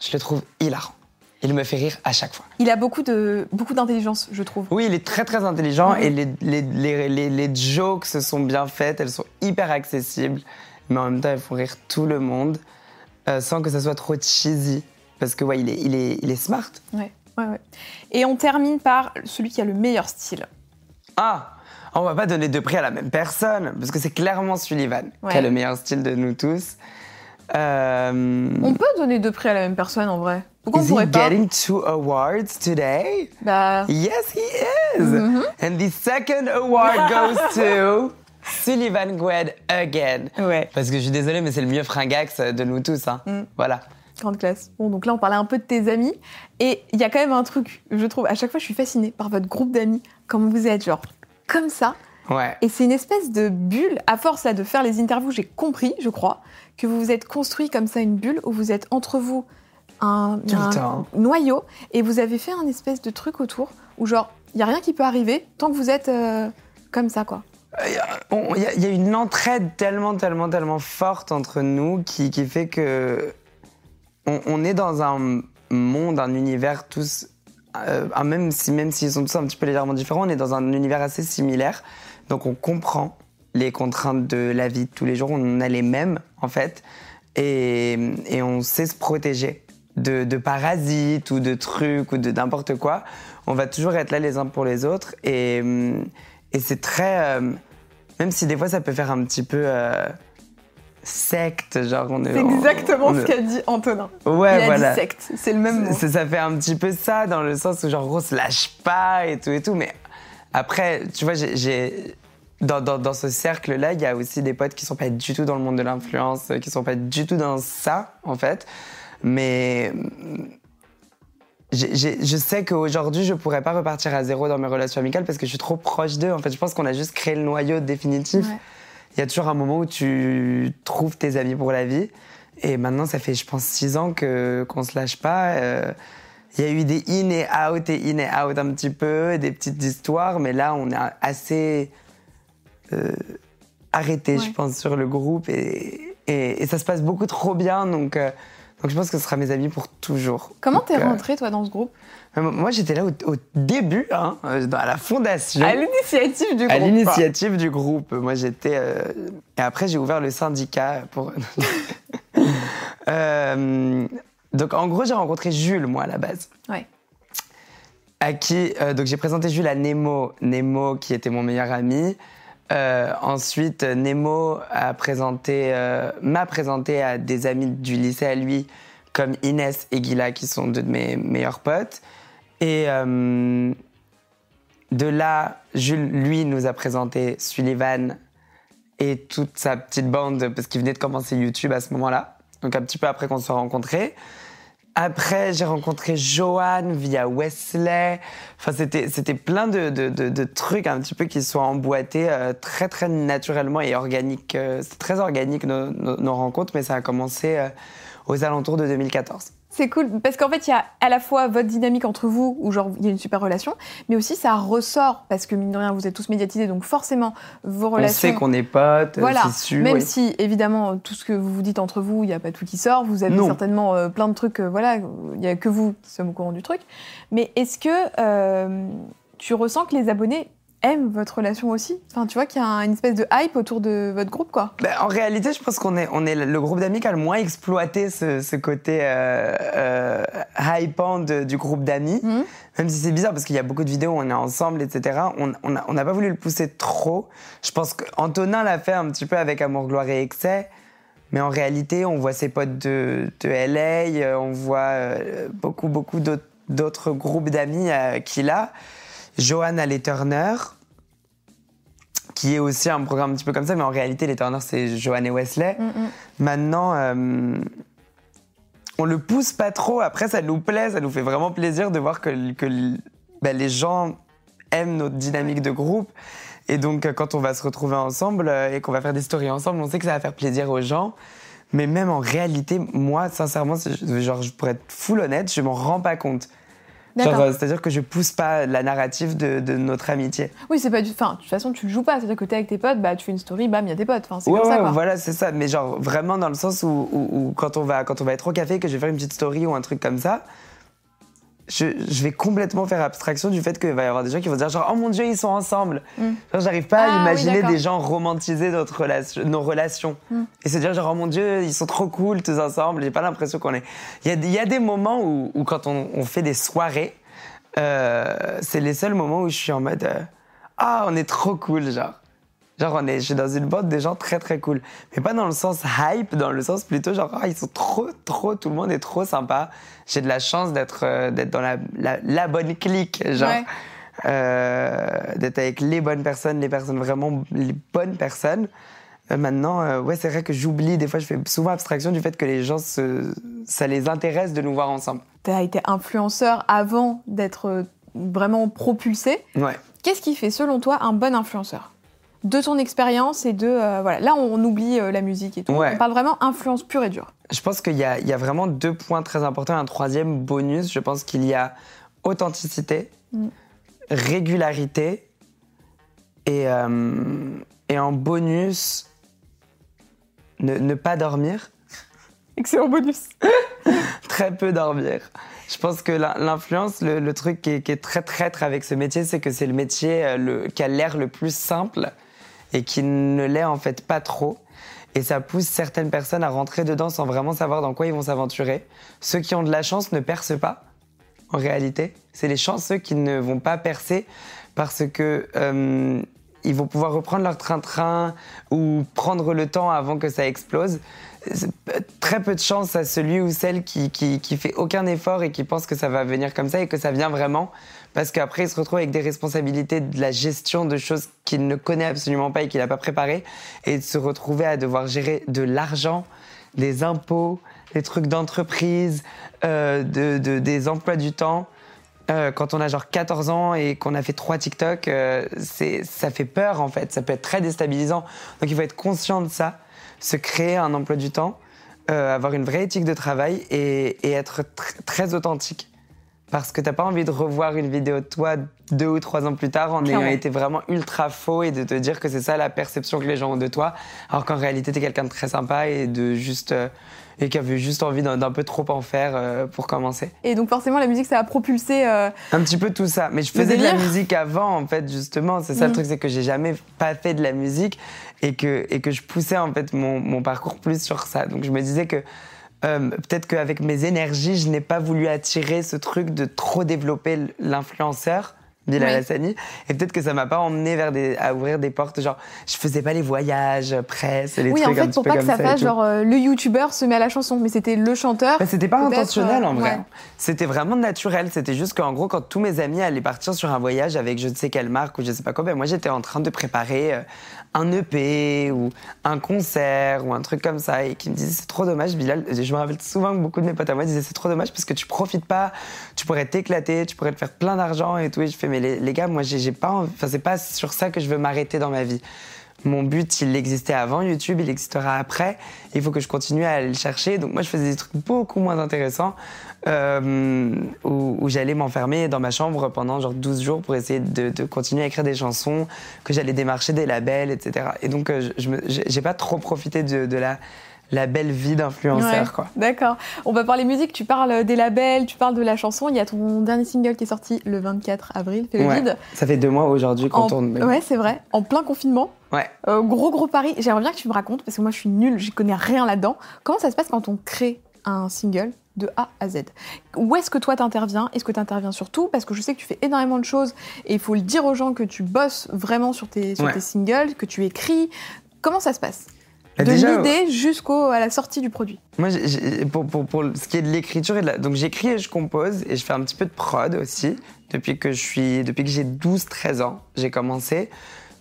Je le trouve hilarant. Il me fait rire à chaque fois. Il a beaucoup de beaucoup d'intelligence, je trouve. Oui, il est très très intelligent et les, les, les, les, jokes se sont bien faites, elles sont hyper accessibles, mais en même temps elles font rire tout le monde euh, sans que ça soit trop cheesy. Parce que ouais, il est, il est, il est smart. Ouais. Et on termine par celui qui a le meilleur style. Ah On va pas donner deux prix à la même personne, parce que c'est clairement Sullivan qui a le meilleur style de nous tous. Euh, on peut donner deux prix à la même personne en vrai. Pourquoi is on he getting two awards today? Bah... Yes, he is. Mm-hmm. And the second award [laughs] goes to Sullivan Gwed again. Ouais. Parce que je suis désolée, mais c'est le mieux fringax de nous tous. Hein. Mm. Voilà. Grande classe. Bon, donc là, on parlait un peu de tes amis. Et il y a quand même un truc, je trouve, à chaque fois, je suis fascinée par votre groupe d'amis, comme vous êtes, genre, comme ça. Ouais. Et c'est une espèce de bulle. À force là, de faire les interviews, j'ai compris, je crois, que vous vous êtes construit comme ça une bulle où vous êtes entre vous un, noyau et vous avez fait un espèce de truc autour où, genre, il y a rien qui peut arriver tant que vous êtes euh, comme ça, quoi. Il y, a une entraide tellement, tellement, tellement forte entre nous qui, qui fait que on, est dans un monde, un univers tous, euh, même si même s'ils sont tous un petit peu légèrement différents, on est dans un univers assez similaire. Donc on comprend les contraintes de la vie de tous les jours, on a les mêmes en fait, et, on sait se protéger de, parasites ou de trucs ou de n'importe quoi. On va toujours être là les uns pour les autres, et, c'est très, euh, même si des fois ça peut faire un petit peu euh, secte, genre on est. C'est exactement ce qu'a dit Antonin. Ouais, Il a Dit secte, c'est le même mot. Ça, fait un petit peu ça dans le sens où genre on se lâche pas et tout et tout, mais après, tu vois, j'ai dans, dans, dans, ce cercle-là, il y a aussi des potes qui sont pas du tout dans le monde de l'influence, qui sont pas du tout dans ça, en fait. Mais je sais qu'aujourd'hui, je pourrais pas repartir à zéro dans mes relations amicales parce que je suis trop proche d'eux. En fait, je pense qu'on a juste créé le noyau définitif. Ouais il y a toujours un moment où tu trouves tes amis pour la vie. Et maintenant, ça fait, je pense, six ans que qu'on se lâche pas. Euh, il y a eu des in et out et in et out un petit peu, des petites histoires, mais là, on est assez euh, arrêter, je pense, sur le groupe. Et, et, ça se passe beaucoup trop bien. Donc, euh, donc je pense que ce sera mes amis pour toujours. Comment t'es rentré, toi, dans ce groupe? Moi, j'étais là au, début, hein, à la fondation. À l'initiative du groupe. À l'initiative du groupe. Moi, j'étais. Et après, j'ai ouvert le syndicat pour. [laughs] donc, en gros, j'ai rencontré Jules, moi, à la base. Ouais à qui euh, donc j'ai présenté Jules à Nemo, Nemo qui était mon meilleur ami. Euh, ensuite, Nemo présenté, euh, m'a présenté à des amis du lycée à lui, comme Inès et Gila, qui sont deux de mes meilleurs potes. Et de là, Jules, lui, nous a présenté Sullivan et toute sa petite bande, parce qu'il venait de commencer YouTube à ce moment-là. Donc un petit peu après qu'on se soit rencontrés. Après, j'ai rencontré Joanne via Wesley. Enfin, c'était, c'était plein de, de, de, trucs un petit peu qui sont emboîtés euh, très, très naturellement et organiques. Euh, c'est très organique nos, nos, rencontres, mais ça a commencé euh, aux alentours de 2014. C'est cool parce qu'en fait, il y a à la fois votre dynamique entre vous, où genre il y a une super relation, mais aussi ça ressort parce que mine de rien, vous êtes tous médiatisés, donc forcément vos relations. On sait qu'on est potes, voilà. c'est sûr. Même si évidemment tout ce que vous vous dites entre vous, il n'y a pas tout qui sort, vous avez certainement euh, plein de trucs, euh, voilà, il n'y a que vous qui sommes au courant du truc. Mais est-ce que euh, tu ressens que les abonnés aiment votre relation aussi Enfin, tu vois qu'il y a une espèce de hype autour de votre groupe, quoi. Ben, en réalité, je pense qu'on est, on est le groupe d'amis qui a le moins exploité ce, côté euh, euh, hypant du groupe d'amis. Mhm. Même si c'est bizarre parce qu'il y a beaucoup de vidéos où on est ensemble, etc. On n'a on pas voulu le pousser trop. Je pense qu'Antonin l'a fait un petit peu avec Amour, Gloire et Excès. Mais en réalité, on voit ses potes de, de LA, on voit euh, beaucoup, beaucoup d'autres groupes d'amis qu'il a. Johan les Turner, qui est aussi un programme un petit peu comme ça, mais en réalité, les Turner, c'est Johan et Wesley. Mm, mm. Maintenant, euh, on le pousse pas trop. Après, ça nous plaît, ça nous fait vraiment plaisir de voir que, ben, les gens aiment notre dynamique de groupe. Et donc, quand on va se retrouver ensemble euh, et qu'on va faire des stories ensemble, on sait que ça va faire plaisir aux gens. Mais même en réalité, moi, sincèrement, genre, je pourrais être full honnête, je m'en rends pas compte. Euh, c'est-à-dire que je pousse pas la narrative de, notre amitié. Oui, c'est pas du. Enfin, de toute façon, tu le joues pas. C'est-à-dire que t'es avec tes potes, bah, tu fais une story, bam, il y a tes potes. Enfin, c'est comme ça, quoi. voilà, c'est ça. Mais genre, vraiment dans le sens où, quand, on va, quand on va être au café, que je vais faire une petite story ou un truc comme ça, je, vais complètement faire abstraction du fait qu'il va y avoir des gens qui vont dire genre oh mon dieu ils sont ensemble. Mm. j'arrive pas à ah imaginer des gens romantiser notre relation, nos relations. Mm. et se dire genre oh mon dieu ils sont trop cool tous ensemble. J'ai pas l'impression qu'on est. Il y a, y a, des moments où, où quand on, on, fait des soirées euh, c'est les seuls moments où je suis en mode euh, ah on est trop cool genre. Genre on est je suis dans une bande des gens très très cool. Mais pas dans le sens hype dans le sens plutôt genre ah, ils sont trop trop tout le monde est trop sympa j'ai de la chance d'être euh, d'être dans la, la, bonne clique genre. D'être avec les bonnes personnes les personnes vraiment les bonnes personnes. Maintenant ouais c'est vrai que j'oublie des fois je fais souvent abstraction du fait que les gens se, ça les intéresse de nous voir ensemble. Tu as été influenceur avant d'être euh, vraiment propulsé. Ouais. Qu'est-ce qui fait, selon toi, un bon influenceur? De ton expérience et de euh, voilà. Là on oublie euh, la musique et tout. On parle vraiment influence pure et dure. Je pense qu'il y, y, a vraiment deux points très importants. Un troisième bonus je pense qu'il y a authenticité mm. régularité et, et en bonus ne, ne pas dormir. [laughs] Excellent bonus. [laughs] Très peu dormir. Je pense que l'influence, le, truc qui est, très traître avec ce métier, c'est que c'est le métier euh, le, qui a l'air le plus simple et qui ne l'est en fait pas trop. Et ça pousse certaines personnes à rentrer dedans sans vraiment savoir dans quoi ils vont s'aventurer. Ceux qui ont de la chance ne percent pas, en réalité. C'est les chanceux qui ne vont pas percer parce que euh, ils vont pouvoir reprendre leur train-train ou prendre le temps avant que ça explose très peu de chance à celui ou celle qui, qui, fait aucun effort et qui pense que ça va venir comme ça et que ça vient vraiment. Parce qu'après, il se retrouve avec des responsabilités de la gestion de choses qu'il ne connaît absolument pas et qu'il n'a pas préparées. Et de se retrouver à devoir gérer de l'argent, des impôts, des trucs d'entreprise, euh, de, des emplois du temps. Euh, quand on a genre 14 ans et qu'on a fait trois TikTok, euh, ça fait peur en fait. Ça peut être très déstabilisant. Donc il faut être conscient de ça se créer un emploi du temps, euh, avoir une vraie éthique de travail et, être très authentique. Parce que t'as pas envie de revoir une vidéo de toi deux ou trois ans plus tard en ayant été vraiment ultra faux et de te dire que c'est ça la perception que les gens ont de toi, alors qu'en réalité t'es quelqu'un de très sympa et de juste euh, et qui avait juste envie d'un peu trop en faire euh, pour commencer. Et donc forcément, la musique, ça a propulsé. euh, Un petit peu tout ça. Mais je faisais de la musique avant, en fait, justement. C'est ça le truc, c'est que j'ai jamais pas fait de la musique et que, et que je poussais, en fait, mon, mon parcours plus sur ça. Donc je me disais que euh, peut-être qu'avec mes énergies, je n'ai pas voulu attirer ce truc de trop développer l'influenceur. Bilal Ouais. Hassani. Et peut-être que ça m'a pas emmené vers des, à ouvrir des portes. Genre, je faisais pas les voyages, presse, les Oui, en trucs un fait, petit pour pas que ça et fasse genre euh, le youtubeur se met à la chanson, mais c'était le chanteur. Bah, c'était pas intentionnel en euh, vrai. ouais. C'était vraiment naturel. C'était juste qu'en gros, quand tous mes amis allaient partir sur un voyage avec je ne sais quelle marque ou je sais pas quoi, ben moi j'étais en train de préparer euh, un EP ou un concert ou un truc comme ça et qui me disaient c'est trop dommage, Bilal. Je me rappelle souvent que beaucoup de mes potes à moi disaient c'est trop dommage parce que tu profites pas, tu pourrais t'éclater, tu pourrais te faire plein d'argent et tout. Et je fais mais les, gars, moi j'ai pas, enfin c'est pas sur ça que je veux m'arrêter dans ma vie. Mon but, il existait avant YouTube, il existera après. Il faut que je continue à aller le chercher. Donc moi, je faisais des trucs beaucoup moins intéressants euh, où, j'allais m'enfermer dans ma chambre pendant genre 12 jours pour essayer de, continuer à écrire des chansons, que j'allais démarcher des labels, etc. Et donc, euh, je, j'ai pas trop profité de, de la, la belle vie d'influenceur, Ouais, quoi. D'accord. On va parler musique. Tu parles des labels, tu parles de la chanson. Il y a ton dernier single qui est sorti le 24 avril, Fais le Ouais. vide. Ça fait deux mois aujourd'hui qu'on En- tourne. mais- Ouais, c'est vrai. En plein confinement. Ouais. Euh, gros, gros pari. J'aimerais bien que tu me racontes, parce que moi, je suis nulle, je connais rien là-dedans. Comment ça se passe quand on crée un single de A à Z? Où est-ce que toi t'interviens? Est-ce que tu interviens sur tout? Parce que je sais que tu fais énormément de choses et il faut le dire aux gens que tu bosses vraiment sur tes, sur Ouais. tes singles, que tu écris. Comment ça se passe? De déjà, l'idée jusqu'à la sortie du produit. Moi, pour, pour, pour ce qui est de l'écriture de. Donc, j'écris et je compose et je fais un petit peu de prod aussi. Depuis que je suis... Depuis que j'ai 12-13 ans, j'ai commencé.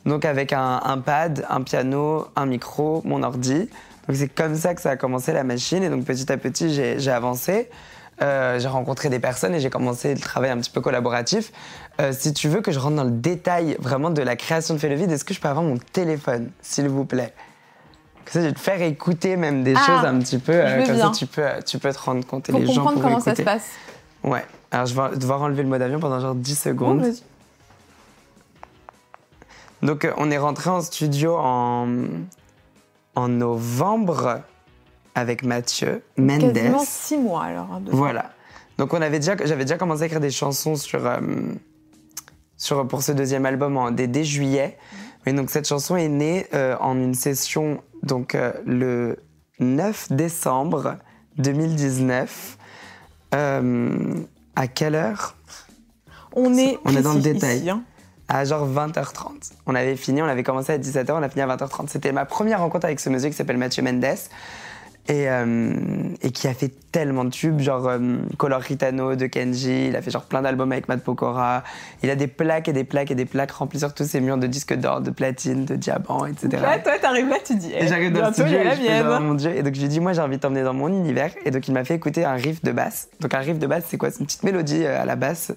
Donc, avec un, un pad, un piano, un micro, mon ordi. Donc, c'est comme ça que ça a commencé la machine. Et donc, petit à petit, j'ai avancé. Euh, j'ai rencontré des personnes et j'ai commencé le travail un petit peu collaboratif. Euh, si tu veux que je rentre dans le détail vraiment de la création de Fais le vide, est-ce que je peux avoir mon téléphone, s'il vous plaît? Ça, je vais te faire écouter même des Ah, choses un petit peu. euh, comme bien. ça, tu peux, tu peux te rendre compte et Pour les gens comprendre pourront comment ça se passe. Ouais. Alors, je vais devoir enlever le mode avion pendant genre 10 Oh, secondes. vas-y. Donc, euh, on est rentré en studio en, en novembre avec Mathieu Mendes. Quasiment six mois alors. hein, de- Voilà. Donc on avait déjà, j'avais déjà commencé à écrire des chansons sur, euh, sur pour ce deuxième album en dès, dès juillet. Mais donc cette chanson est née euh, en une session donc euh, le 9 décembre 2019. Euh, à quelle heure? On est, On est dans le détail. ici, hein. À genre 20h30. On avait fini, on avait commencé à 17h, on a fini à 20h30. C'était ma première rencontre avec ce monsieur qui s'appelle Mathieu Mendes. Et, euh, et qui a fait tellement de tubes, genre euh, Color Ritano de Kenji, il a fait genre plein d'albums avec Matt Pokora. Il a des plaques et des plaques et des plaques remplies sur tous ses murs de disques d'or, de platine, de diamant, etc. Là, toi, t'arrives là, tu dis. Et eh, j'arrive dans le studio et la je fais mienne. mon Dieu. Et donc je lui dit, moi j'ai envie de t'emmener dans mon univers. Et donc il m'a fait écouter un riff de basse. Donc un riff de basse, c'est quoi? C'est une petite mélodie euh, à la basse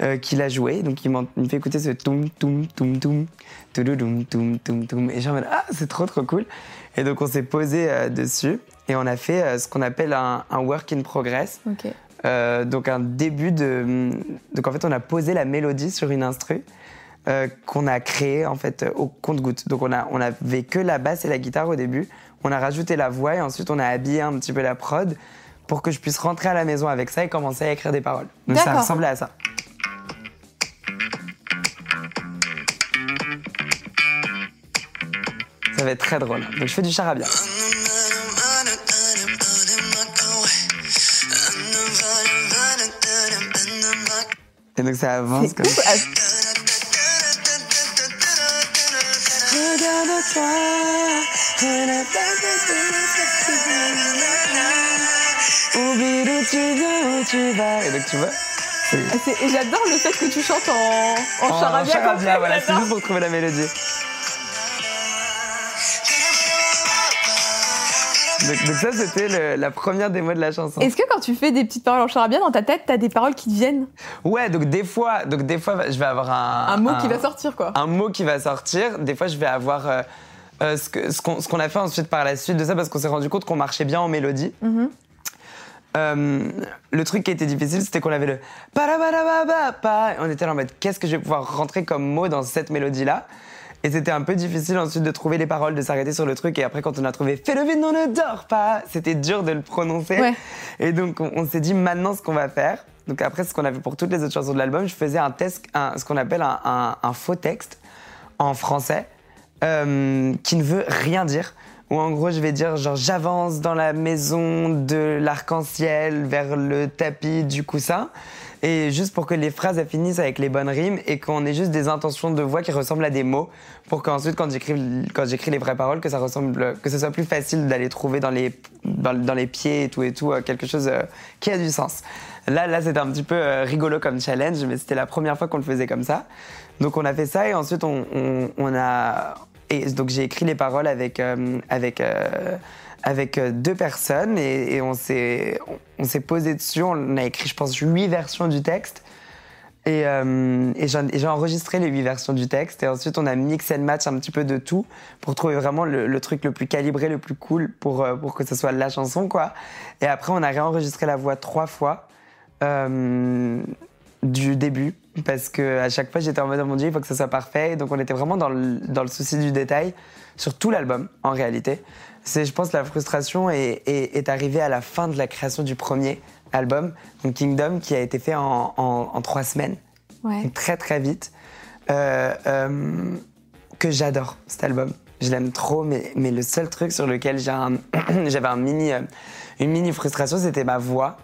euh, qu'il a joué. Donc il, il me fait écouter ce toum toum toum toum Et j'ai en mode, ah c'est trop trop cool. Et donc on s'est posé euh, dessus et on a fait euh, ce qu'on appelle un, un work in progress. Euh, donc un début de... Donc en fait on a posé la mélodie sur une instru qu'on a créée en fait au compte-goutte. Donc on, a, on avait que la basse et la guitare au début. On a rajouté la voix et ensuite on a habillé un petit peu la prod pour que je puisse rentrer à la maison avec ça et commencer à écrire des paroles. Donc ça ressemblait à ça. Ça va être très drôle. Donc je fais du charabia. Et donc ça avance comme ça. Ah. Et donc tu vois, c'est ah, Et j'adore le fait que tu chantes en, en, en charabia. charabia, voilà, c'est juste pour trouver la mélodie. Donc, donc ça, c'était la première démo de la chanson. Est-ce que quand tu fais des petites paroles en charabia, dans ta tête, t'as des paroles qui te viennent? Ouais, donc des fois, donc des fois, je vais avoir un Un mot qui va sortir, quoi. un mot qui va sortir. Des fois, je vais avoir euh, euh, ce qu'on a fait ensuite par la suite de ça parce qu'on s'est rendu compte qu'on marchait bien en mélodie. Mhm. euh, le truc qui était difficile, c'était qu'on avait le pa On était là en mode qu'est-ce que je vais pouvoir rentrer comme mot dans cette mélodie-là? Et c'était un peu difficile ensuite de trouver les paroles, de s'arrêter sur le truc. Et après, quand on a trouvé Fais le vide, on ne dort pas, c'était dur de le prononcer. Et donc, on, s'est dit maintenant ce qu'on va faire. Donc, après, ce qu'on a fait pour toutes les autres chansons de l'album, je faisais un test, ce qu'on appelle un, faux texte en français euh, qui ne veut rien dire. Ou en gros, je vais dire genre j'avance dans la maison de l'arc-en-ciel vers le tapis du coussin et juste pour que les phrases finissent avec les bonnes rimes et qu'on ait juste des intentions de voix qui ressemblent à des mots pour qu'ensuite quand j'écris quand j'écris les vraies paroles que ça ressemble que ce soit plus facile d'aller trouver dans les dans, les pieds et tout et tout euh, quelque chose euh, qui a du sens. Là là c'était un petit peu euh, rigolo comme challenge mais c'était la première fois qu'on le faisait comme ça. Donc on a fait ça et ensuite on, on, a et donc j'ai écrit les paroles avec avec avec euh, deux personnes et, on s'est posé dessus. On a écrit, je pense, huit versions du texte. Et, euh, et j'ai enregistré les huit versions du texte. Et ensuite, on a mix and match un petit peu de tout pour trouver vraiment le, truc le plus calibré, le plus cool pour, euh, pour que ce soit la chanson, quoi. Et après, on a réenregistré la voix trois fois du début. Parce que à chaque fois, j'étais en mode, oh mon Dieu, il faut que ce soit parfait. donc, on était vraiment dans le, dans le souci du détail sur tout l'album, en réalité. C'est, je pense, la frustration est, est, arrivée à la fin de la création du premier album, donc Kingdom, qui a été fait en, en, trois semaines, très très vite. Euh, euh, que j'adore cet album. Je l'aime trop, mais, mais le seul truc sur lequel [clears throat] j'avais un mini, euh, une mini frustration, c'était ma voix.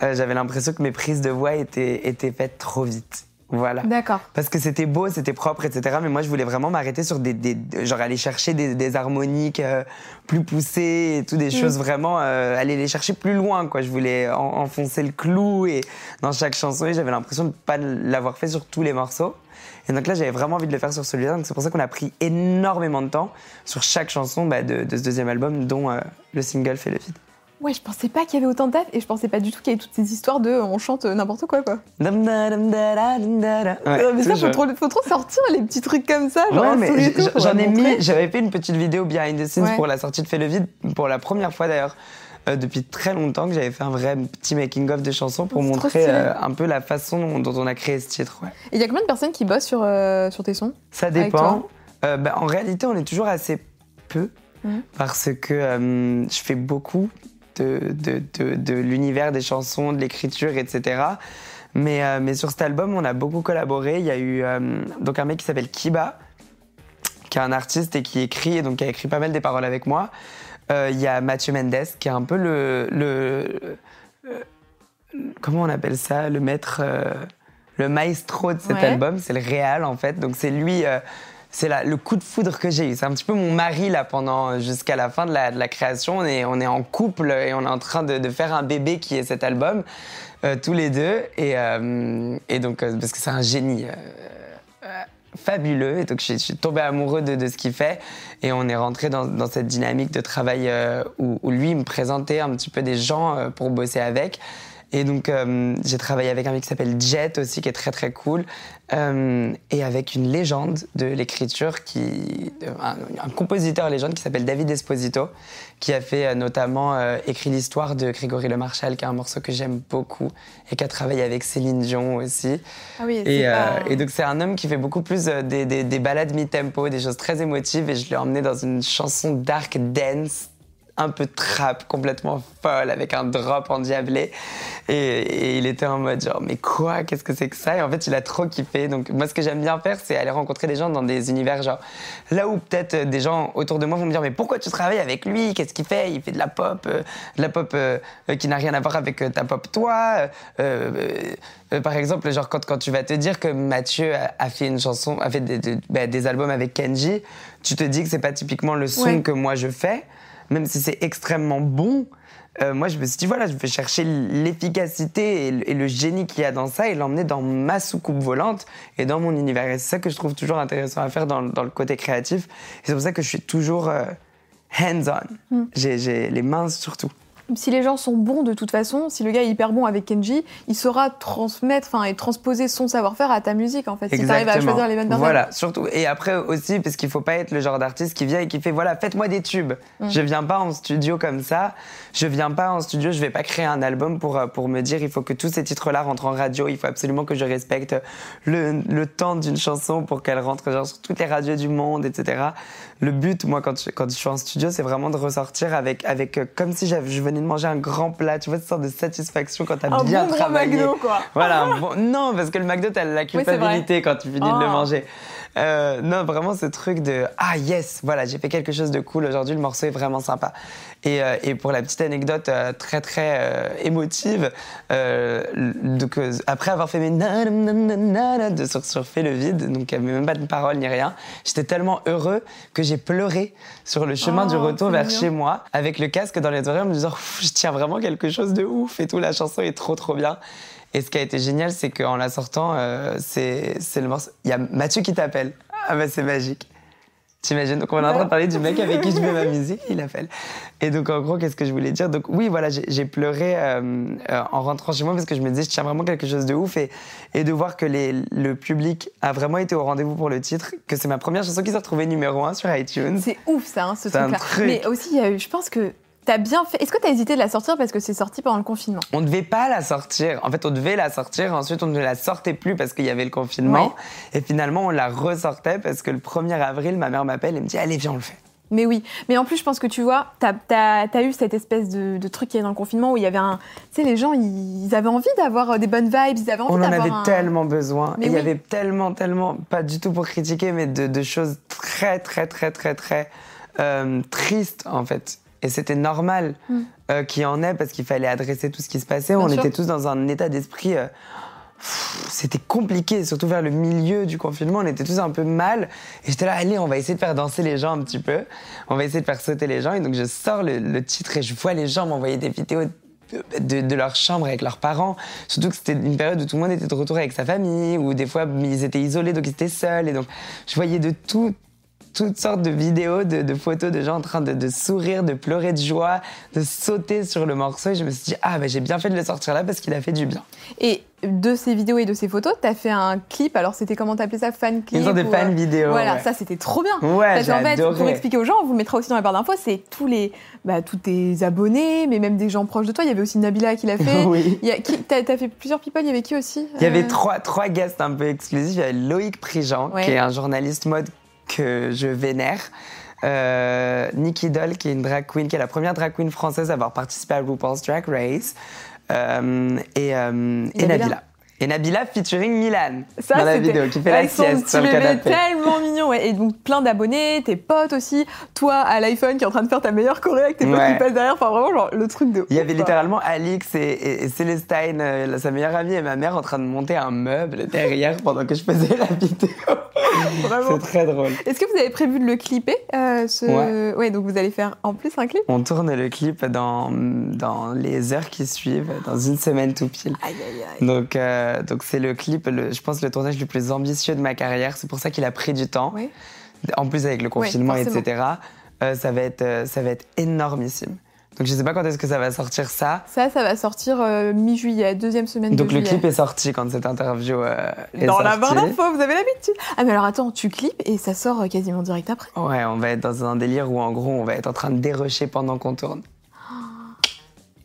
j'avais l'impression que mes prises de voix étaient, étaient faites trop vite. Voilà. D'accord. Parce que c'était beau, c'était propre, etc. Mais moi, je voulais vraiment m'arrêter sur des, des, genre aller chercher des, des harmoniques euh, plus poussées et tout, des mm. choses vraiment, euh, aller les chercher plus loin, quoi. Je voulais enfoncer le clou et dans chaque chanson, et j'avais l'impression de pas l'avoir fait sur tous les morceaux. Et donc là, j'avais vraiment envie de le faire sur celui-là. Donc c'est pour ça qu'on a pris énormément de temps sur chaque chanson bah, de, de, ce deuxième album, dont euh, le single fait le feed. Ouais, je pensais pas qu'il y avait autant de taf et je pensais pas du tout qu'il y avait toutes ces histoires de on chante n'importe quoi quoi. Ouais, mais ça, faut trop, faut trop, sortir les petits trucs comme ça. ouais, mais j'en ai mis, j'avais fait une petite vidéo behind the scenes pour la sortie de Fais le vide, pour la première fois d'ailleurs. Euh, depuis très longtemps que j'avais fait un vrai petit making-of de chansons pour montrer euh, un peu la façon dont, on a créé ce titre. Et il y a combien de personnes qui bossent sur, euh, sur tes sons Ça dépend. Bah, en réalité, on est toujours assez peu mmh. parce que je fais beaucoup de, de, de, l'univers des chansons, de l'écriture, etc. Mais, euh, mais sur cet album, on a beaucoup collaboré. Il y a eu euh, donc un mec qui s'appelle Kiba, qui est un artiste et qui écrit, et donc qui a écrit pas mal des paroles avec moi. Euh, il y a Mathieu Mendes, qui est un peu le, le, comment on appelle ça, le maître, le maestro de cet album. C'est le réal en fait. Donc c'est lui c'est le coup de foudre que j'ai eu. C'est un petit peu mon mari là pendant jusqu'à la fin de la, création. On est, on est en couple et on est en train de, faire un bébé qui est cet album euh, tous les deux. Et, euh, et donc euh, parce que c'est un génie. fabuleux et donc je, suis tombé amoureux de, de ce qu'il fait et on est rentré dans, cette dynamique de travail où, lui me présentait un petit peu des gens pour bosser avec et donc, euh, j'ai travaillé avec un mec qui s'appelle Jet aussi, qui est très très cool, euh, et avec une légende de l'écriture, qui, un, un, compositeur légende qui s'appelle David Esposito, qui a fait euh, notamment écrit l'histoire de Grégory Le Marchal, qui est un morceau que j'aime beaucoup, et qui a travaillé avec Céline Dion aussi. Ah oui, et, et donc, c'est un homme qui fait beaucoup plus des, des, des balades mi-tempo, des choses très émotives, et je l'ai emmené dans une chanson dark dance un peu trap, complètement folle, avec un drop endiablé. Et, et il était en mode genre, mais quoi, qu'est-ce que c'est que ça? Et en fait, il a trop kiffé. Donc, moi, ce que j'aime bien faire, c'est aller rencontrer des gens dans des univers, genre, là où peut-être euh, des gens autour de moi vont me dire, mais pourquoi tu travailles avec lui? Qu'est-ce qu'il fait? Il fait de la pop, euh, de la pop euh, qui n'a rien à voir avec ta pop toi. par exemple, genre, quand, quand tu vas te dire que Mathieu a, fait une chanson, a fait des, bah, des, albums avec Kenji, tu te dis que c'est pas typiquement le son que moi je fais même si c'est extrêmement bon, euh, moi je me suis dit voilà, je vais chercher l'efficacité et, le génie qu'il y a dans ça et l'emmener dans ma soucoupe volante et dans mon univers. Et c'est ça que je trouve toujours intéressant à faire dans, le côté créatif. Et c'est pour ça que je suis toujours euh, hands-on. Mm. J'ai les mains surtout. Si les gens sont bons de toute façon, si le gars est hyper bon avec Kenji, il saura transmettre, enfin, et transposer son savoir-faire à ta musique, en fait. Si t'arrives à choisir les bonnes personnes. Voilà, surtout. Et après aussi, parce qu'il faut pas être le genre d'artiste qui vient et qui fait, voilà, faites-moi des tubes. Mm. Je viens pas en studio comme ça. Je viens pas en studio, je vais pas créer un album pour, euh, pour me dire, il faut que tous ces titres-là rentrent en radio. Il faut absolument que je respecte le, le temps d'une chanson pour qu'elle rentre genre, sur toutes les radios du monde, etc. Le but, moi, quand je, quand je suis en studio, c'est vraiment de ressortir avec, avec euh, comme si je venais de manger un grand plat, tu vois, cette sorte de satisfaction quand t'as bien bon travaillé. McDo, quoi. Voilà, non, parce que le McDo, t'as la culpabilité quand tu finis de le Oh. manger. Euh, non, vraiment ce truc de ah yes, voilà, j'ai fait quelque chose de cool aujourd'hui, le morceau est vraiment sympa. Et, euh, et pour la petite anecdote euh, très très euh, émotive, euh, donc euh, après avoir fait mes na- na- na- na- na de sur, sur le vide, donc il n'y avait même pas de parole ni rien, j'étais tellement heureux que j'ai pleuré sur le chemin Oh, du retour vers mignon. chez moi avec le casque dans les oreilles en me disant [laughs] je tiens vraiment quelque chose de ouf et tout, la chanson est trop trop bien. Et ce qui a été génial, c'est qu'en la sortant, euh, c'est le morceau. Il y a Mathieu qui t'appelle. Ah bah c'est magique. T'imagines? Donc on est en train de parler du mec avec qui je fais ma musique, il appelle. Et donc en gros, qu'est-ce que je voulais dire? Donc oui, voilà, j'ai pleuré euh, euh, en rentrant chez moi parce que je me disais, je tiens vraiment quelque chose de ouf et, et de voir que les, le public a vraiment été au rendez-vous pour le titre, que c'est ma première chanson qui s'est retrouvée numéro 1 sur iTunes. C'est ouf, ça, hein, ce truc-là. truc. Mais aussi, il y a eu- je pense que t'as bien fait. Est-ce que t'as hésité de la sortir parce que c'est sorti pendant le confinement? On ne devait pas la sortir. En fait, on devait la sortir. Ensuite, on ne la sortait plus parce qu'il y avait le confinement. Et finalement, on la ressortait parce que le 1er avril, ma mère m'appelle et me dit Allez, viens, on le fait. Mais oui, mais en plus, je pense que tu vois, t'as as, eu cette espèce de, de truc qui est dans le confinement où il y avait un. Tu sais, les gens, ils, ils avaient envie d'avoir euh, des bonnes vibes, ils avaient envie On en d'avoir. avait un- tellement besoin. Mais Et il y avait tellement, tellement, pas du tout pour critiquer, mais de, de choses très, très, très, très, très euh, tristes, en fait. Et c'était normal Mm. euh, qu'il y en ait parce qu'il fallait adresser tout ce qui se passait. Bien on sûr. était tous dans un état d'esprit. euh, c'était compliqué, surtout vers le milieu du confinement. On était tous un peu mal. Et j'étais là, allez, on va essayer de faire danser les gens un petit peu. On va essayer de faire sauter les gens. Et donc, je sors le, le titre et je vois les gens m'envoyer des vidéos de, de leur chambre avec leurs parents. Surtout que c'était une période où tout le monde était de retour avec sa famille, ou des fois ils étaient isolés, donc ils étaient seuls. Et donc je voyais de tout, toutes sortes de vidéos, de, de photos de gens en train de, de sourire, de pleurer de joie, de sauter sur le morceau. Et je me suis dit, ah, bah, j'ai bien fait de le sortir là parce qu'il a fait du bien. Et de ces vidéos et de ces photos, t'as fait un clip. Alors, c'était comment t'appelais ça? Fan clip Une sorte de ou, fan euh, vidéo. Voilà, ouais. ça c'était trop bien. Ouais, j'ai qu'en fait, pour expliquer aux gens, on vous le mettra aussi dans la barre d'infos, c'est tous les, bah, tous tes abonnés, mais même des gens proches de toi. Il y avait aussi Nabila qui l'a fait. [laughs] Oui. T'as, fait plusieurs people. Il y avait qui aussi? Il y avait Euh, trois, trois guests un peu exclusifs. Il y avait Loïc Prigent, Ouais. qui est un journaliste mode que je vénère. Euh, Nikki Doll, qui est une drag queen, qui est la première drag queen française à avoir participé à RuPaul's Drag Race. Euh, et, euh, et Nabila. Et Nabila featuring Milan Ça, dans la vidéo, qui fait la sieste sur le canapé. tellement mignon. ouais. Et donc plein d'abonnés, tes potes aussi. Toi à l'iPhone qui est en train de faire ta meilleure choré avec tes potes Ouais. qui passent derrière. Enfin vraiment genre le truc de. Il y avait littéralement Alix et, et- et Célestine, euh, sa meilleure amie, et ma mère en train de monter un meuble derrière pendant que je faisais la vidéo. Vraiment. C'est très drôle. Est-ce que vous avez prévu de le clipper euh, ce... ouais. donc vous allez faire en plus un clip On tourne le clip dans, dans les heures qui suivent, dans une semaine tout pile. Aïe aïe aïe. Donc, euh, donc c'est le clip, le, je pense, le tournage le plus ambitieux de ma carrière. C'est pour ça qu'il a pris du temps. En plus, avec le confinement, etc., euh, ça, va être, euh, ça va être énormissime. Donc, je sais pas quand est-ce que ça va sortir ça. Ça, ça va sortir euh, mi-juillet, deuxième semaine Donc, de le juillet. clip est sorti quand cette interview euh, est Dans la barre d'infos, vous avez l'habitude. Ah mais alors attends, tu clips et ça sort euh, quasiment direct après. Ouais, on va être dans un délire où, en gros, on va être en train de dérocher pendant qu'on tourne.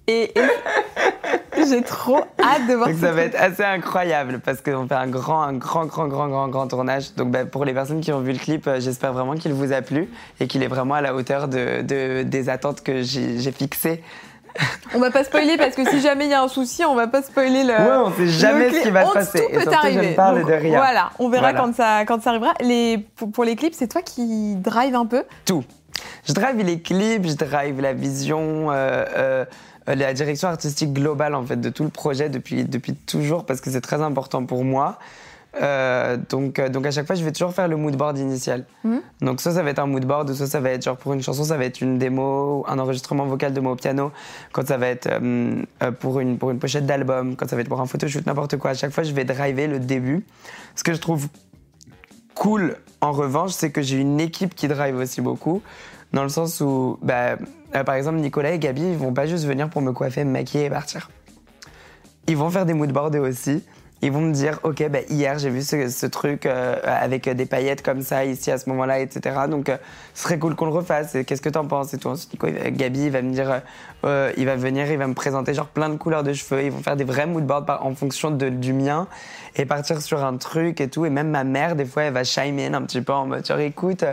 Et, et- [laughs] j'ai trop hâte de voir Donc ce ça va être assez incroyable parce qu'on fait un grand, un grand, grand, grand, grand, grand tournage. Donc bah, pour les personnes qui ont vu le clip, euh, j'espère vraiment qu'il vous a plu et qu'il est vraiment à la hauteur de, de- des attentes que j'ai fixées. On va pas spoiler parce que si jamais il y a un souci, on va pas spoiler le. Ouais, on sait jamais ce qui clip. va se passer. Tout Et peut je arriver. ne parle Donc, de rien. Voilà, on verra Voilà. quand ça quand ça arrivera. Les pour, pour les clips, c'est toi qui drive un peu. Tout. Je drive les clips, je drive la vision, euh, euh, la direction artistique globale en fait de tout le projet depuis, depuis toujours parce que c'est très important pour moi. Euh, donc, euh, donc à chaque fois, je vais toujours faire le mood board initial. Mhm. Donc soit ça va être un mood board, soit ça va être genre pour une chanson, ça va être une démo, un enregistrement vocal de moi au piano. Quand ça va être euh, euh, pour une pour une pochette d'album, quand ça va être pour un photoshoot, n'importe quoi. À chaque fois, je vais driver le début. Ce que je trouve cool, en revanche, c'est que j'ai une équipe qui drive aussi beaucoup, dans le sens où bah, euh, par exemple, Nicolas et Gabi, ils vont pas juste venir pour me coiffer, me maquiller et partir. Ils vont faire des moodboards aussi. Ils vont me dire, ok, bah, hier j'ai vu ce, ce truc euh, avec des paillettes comme ça ici à ce moment-là, etc. Donc euh, ce serait cool qu'on le refasse. Qu'est-ce que t'en penses? Et tout. Ensuite, Gabi, il va me dire, euh, il va venir, il va me présenter genre plein de couleurs de cheveux. Ils vont faire des vrais moodboards en fonction de- du mien et partir sur un truc et tout. Et même ma mère, des fois, elle va chime in un petit peu en mode, genre, écoute,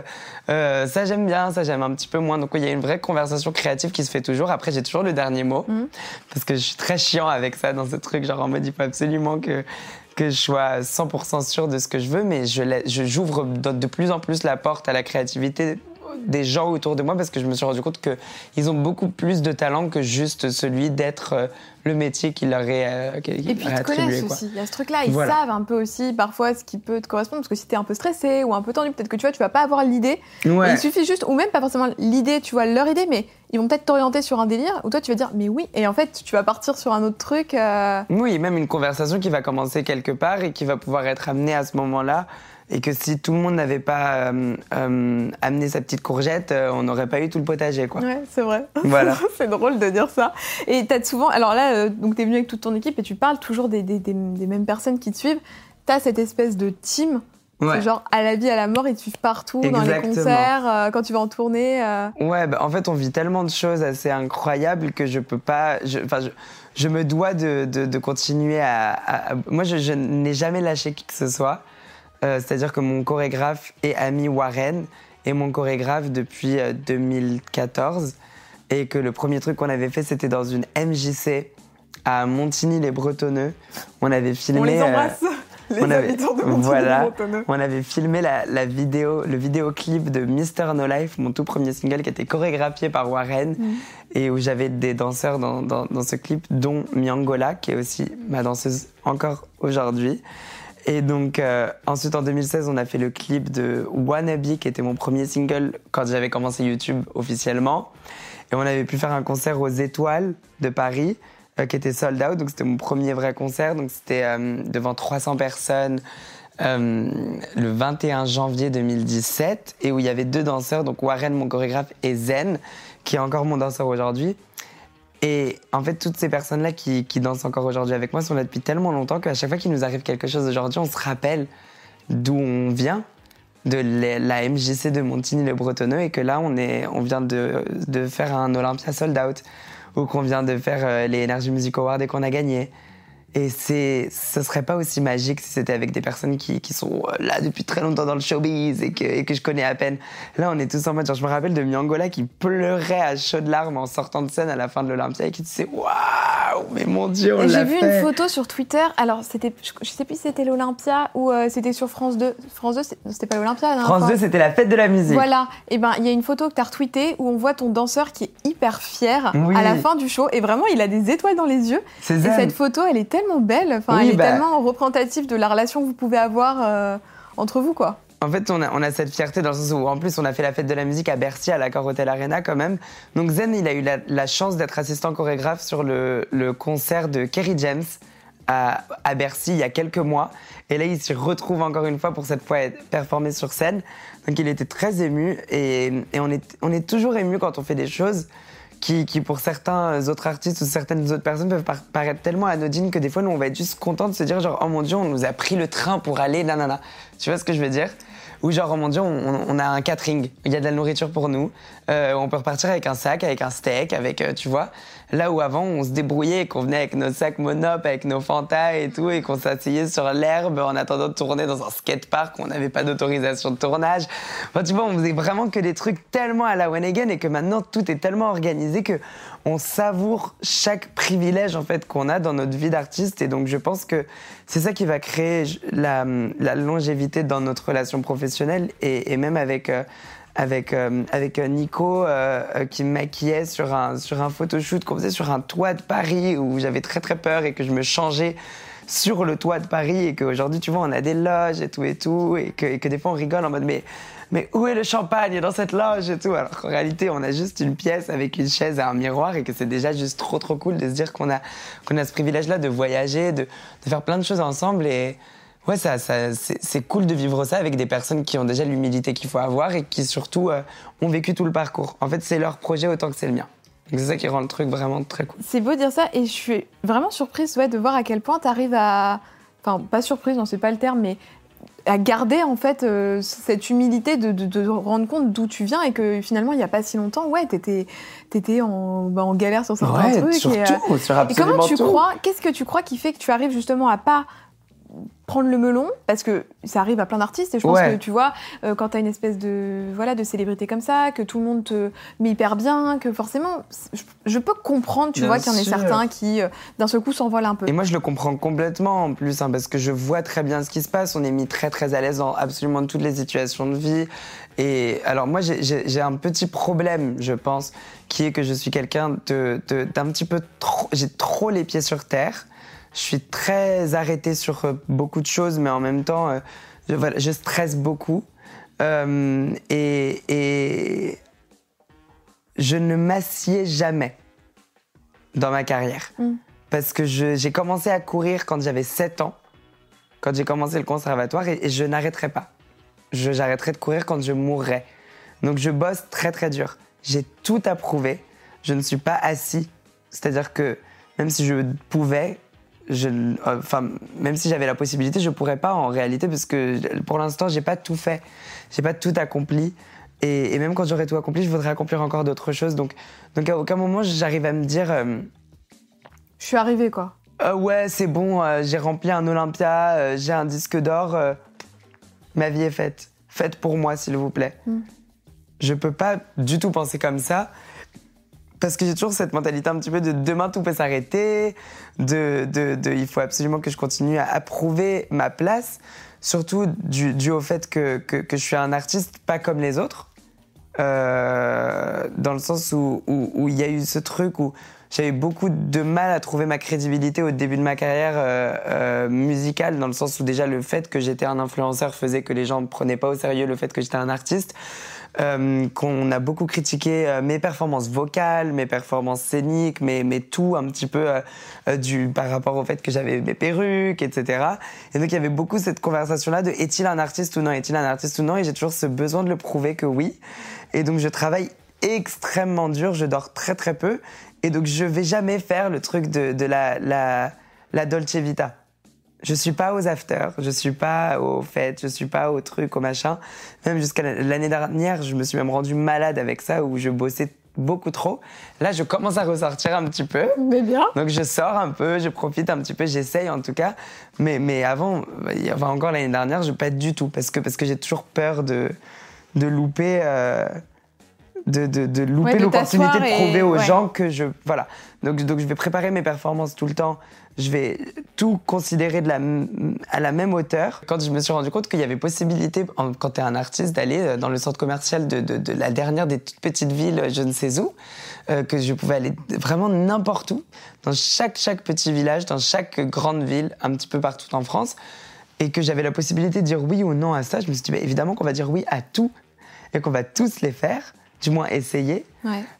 ça j'aime bien, ça j'aime un petit peu moins. Donc il y a une vraie conversation créative qui se fait toujours. Après, j'ai toujours le dernier mot parce que je suis très chiant avec ça dans ce truc, genre en mode, il faut absolument que que je sois 100% sûr de ce que je veux, mais je j'ouvre de plus en plus la porte à la créativité des gens autour de moi parce que je me suis rendu compte qu'ils ont beaucoup plus de talent que juste celui d'être euh, le métier qui leur est, euh, qui Et puis ils te connaissent quoi. aussi. Il y a ce truc-là, ils Voilà. savent un peu aussi parfois ce qui peut te correspondre. Parce que si t'es un peu stressé ou un peu tendu, peut-être que tu vois, tu vas pas avoir l'idée. Ouais. Il suffit juste, ou même pas forcément l'idée, tu vois, leur idée, mais ils vont peut-être t'orienter sur un délire où toi tu vas dire, mais oui. Et en fait, tu vas partir sur un autre truc. euh, Oui, même une conversation qui va commencer quelque part et qui va pouvoir être amenée à ce moment-là. Et que si tout le monde n'avait pas euh, euh, amené sa petite courgette, euh, on n'aurait pas eu tout le potager, quoi. Ouais, c'est vrai. [laughs] Voilà. [laughs] c'est drôle de dire ça. Et t'as souvent, alors là, donc t'es venu avec toute ton équipe et tu parles toujours des, des- des- des mêmes personnes qui te suivent. T'as cette espèce de team. Ouais. C'est genre à la vie, à la mort, ils te suivent partout, dans les concerts, quand tu vas en tournée. Ouais, bah, en fait, on vit tellement de choses assez incroyables que je peux pas. je- Enfin, je, je me dois de, de- de continuer à. à- à- moi, je, je n'ai jamais lâché qui que ce soit. Euh, C'est-à-dire que mon chorégraphe est ami Warren et mon chorégraphe depuis euh, 2014. Et que le premier truc qu'on avait fait, c'était dans une MJC à Montigny-les-Bretonneux. On avait filmé. On les euh, embrasse, [laughs] les on avait- habitants de voilà. Montigny-les-Bretonneux. on avait filmé la, la vidéo, le vidéoclip de Mister No Life, mon tout premier single qui a été chorégraphié par Warren Mhm. et où j'avais des danseurs dans, dans, dans ce clip, dont Miangola, qui est aussi ma danseuse encore aujourd'hui. Et donc, euh, ensuite en 2016, on a fait le clip de Wannabe, qui était mon premier single quand j'avais commencé YouTube officiellement. Et on avait pu faire un concert aux Étoiles de Paris, euh, qui était sold out. Donc, c'était mon premier vrai concert. Donc, c'était euh, devant 300 personnes le 21 janvier 2017. Et où il y avait deux danseurs, donc Warren, mon chorégraphe, et Zen, qui est encore mon danseur aujourd'hui. Et en fait, toutes ces personnes-là qui, qui dansent encore aujourd'hui avec moi sont là depuis tellement longtemps qu'à chaque fois qu'il nous arrive quelque chose aujourd'hui, on se rappelle d'où on vient, de la MJC de Montigny-le-Bretonneux, et que là, on, est, on vient de, de faire un Olympia sold out, ou qu'on vient de faire euh, les Energy Music Awards et qu'on a gagné. Et c'est, ce serait pas aussi magique si c'était avec des personnes qui, qui sont euh, là depuis très longtemps dans le showbiz et que, et que je connais à peine. Là, on est tous en mode, genre, je me rappelle de Miangola qui pleurait à chaudes larmes en sortant de scène à la fin de l'Olympia et qui disait, waouh, mais mon Dieu, on Et J'ai vu fait. une photo sur Twitter. Alors, c'était, je, je sais plus si c'était l'Olympia ou euh, c'était sur France 2. France 2, c'est- c'était pas l'Olympia. France fois. 2, c'était la fête de la musique. Voilà, et ben il y a une photo que tu as retweetée où on voit ton danseur qui est hyper fier Oui. à la fin du show et vraiment il a des étoiles dans les yeux. C'est Et cette photo, elle est tellement belle, enfin Oui, elle est bah. tellement représentative de la relation que vous pouvez avoir euh, entre vous quoi. En fait, on a, on a cette fierté dans le sens où, en plus, on a fait la fête de la musique à Bercy, à l'Accor Hotel Arena quand même. Donc Zen, il a eu la, la chance d'être assistant chorégraphe sur le, le concert de Kerry James à, à Bercy il y a quelques mois. Et là, il s'y retrouve encore une fois pour cette fois être performer sur scène. Donc il était très ému et, et on, est, on est toujours ému quand on fait des choses qui, pour certains autres artistes ou certaines autres personnes peuvent par- paraître tellement anodines que des fois nous on va être juste contents de se dire genre oh mon dieu on nous a pris le train pour aller nanana. Tu vois ce que je veux dire? Ou genre oh mon dieu on, on a un catering. Il y a de la nourriture pour nous. Euh, on peut repartir avec un sac avec un steak avec euh, tu vois là où avant on se débrouillait qu'on venait avec nos sacs monop avec nos fantas et tout et qu'on s'asseyait sur l'herbe en attendant de tourner dans un skatepark on n'avait pas d'autorisation de tournage. Enfin tu vois on faisait vraiment que des trucs tellement à la one again et que maintenant tout est tellement organisé que on savoure chaque privilège en fait qu'on a dans notre vie d'artiste. Et donc je pense que c'est ça qui va créer la, longévité dans notre relation professionnelle et, et même avec euh, avec euh, avec Nico euh, euh, qui me maquillait sur un sur un photoshoot qu'on faisait sur un toit de Paris où j'avais très très peur et que je me changeais sur le toit de Paris et qu'aujourd'hui tu vois on a des loges et tout et tout et que, que des fois on rigole en mode mais mais où est le champagne dans cette loge et tout? Alors qu'en réalité on a juste une pièce avec une chaise et un miroir et que c'est déjà juste trop trop cool de se dire qu'on a qu'on a ce privilège là de voyager de, de faire plein de choses ensemble et ouais, ça, ça c'est cool de vivre ça avec des personnes qui ont déjà l'humilité qu'il faut avoir et qui surtout euh, ont vécu tout le parcours. En fait, c'est leur projet autant que c'est le mien. C'est ça qui rend le truc vraiment très cool. C'est beau de dire ça et je suis vraiment surprise ouais, de voir à quel point tu arrives à. Enfin, pas surprise, non, c'est pas le terme, mais à garder en fait euh, cette humilité de, de, rendre compte d'où tu viens et que finalement il n'y a pas si longtemps, ouais, t'étais étais en, bah, en galère sur certains ouais, trucs. Surtout, et, euh, sur absolument et comment tu tout. crois Qu'est-ce que tu crois qui fait que tu arrives justement à pas prendre le melon parce que ça arrive à plein d'artistes et je pense que tu vois euh, quand tu as une espèce de voilà de célébrité comme ça que tout le monde te met hyper bien que forcément je, peux comprendre tu vois qu'il y en a certains qui euh, d'un seul coup s'envolent un peu. Et moi je le comprends complètement en plus hein, parce que je vois très bien ce qui se passe. On est mis très très à l'aise dans absolument toutes les situations de vie. Et alors moi j'ai un petit problème je pense qui est que je suis quelqu'un d'un de, petit peu trop j'ai trop les pieds sur terre je suis très arrêtée sur euh, beaucoup de choses, mais en même temps, euh, je, je stresse beaucoup. Euh, et, et, je ne m'assieds jamais dans ma carrière. Mm. Parce que j'ai commencé à courir quand j'avais 7 ans, quand j'ai commencé le conservatoire, et, et je n'arrêterai pas. J'arrêterai de courir quand je mourrai. Donc je bosse très très dur. J'ai tout approuvé. Je ne suis pas assis. C'est-à-dire que même si je pouvais, je, enfin, même si j'avais la possibilité, je pourrais pas en réalité parce que pour l'instant, j'ai pas tout fait, j'ai pas tout accompli. Et, même quand j'aurais tout accompli, je voudrais accomplir encore d'autres choses. Donc, donc à aucun moment, j'arrive à me dire. Euh, je suis arrivée, quoi. Euh, ouais, c'est bon, euh, j'ai rempli un Olympia, j'ai un disque d'or, ma vie est faite. Faites pour moi, s'il vous plaît. Mm. Je peux pas du tout penser comme ça parce que j'ai toujours cette mentalité un petit peu de demain tout peut s'arrêter, de, de, il faut absolument que je continue à approuver ma place, surtout dû, au fait que, que, je suis un artiste pas comme les autres, euh, dans le sens où il où, il y a eu ce truc où j'avais beaucoup de mal à trouver ma crédibilité au début de ma carrière euh, euh, musicale, dans le sens où déjà le fait que j'étais un influenceur faisait que les gens ne prenaient pas au sérieux le fait que j'étais un artiste. Euh, qu'on a beaucoup critiqué euh, mes performances vocales, mes performances scéniques, mais, mais tout un petit peu euh, du, par rapport au fait que j'avais mes perruques, etc. Et donc il y avait beaucoup cette conversation-là de est-il un artiste ou non, est-il un artiste ou non, et j'ai toujours ce besoin de le prouver que oui. Et donc je travaille extrêmement dur, je dors très très peu, et donc je vais jamais faire le truc de, de la, la, la Dolce Vita. Je suis pas aux afters, je suis pas aux fêtes, je suis pas aux trucs, aux machins. Même jusqu'à l'année dernière, je me suis même rendu malade avec ça où je bossais beaucoup trop. Là, je commence à ressortir un petit peu. Mais bien. Donc je sors un peu, je profite un petit peu, j'essaye en tout cas. Mais, mais avant, avait encore l'année dernière, je pas du tout parce que, parce que j'ai toujours peur de, de louper. Euh, de, de, de louper l'opportunité de prouver aux gens que je voilà. Donc donc je vais préparer mes performances tout le temps. Je vais tout considérer de la, à la même hauteur. Quand je me suis rendu compte qu'il y avait possibilité, quand tu es un artiste, d'aller euh, dans le centre commercial de, de, la dernière des toutes petites villes, je ne sais où, euh, que je pouvais aller vraiment n'importe où, dans chaque, chaque petit village, dans chaque grande ville, un petit peu partout en France, et que j'avais la possibilité de dire oui ou non à ça, je me suis dit, bah, évidemment qu'on va dire oui à tout, et qu'on va tous les faire du moins essayer.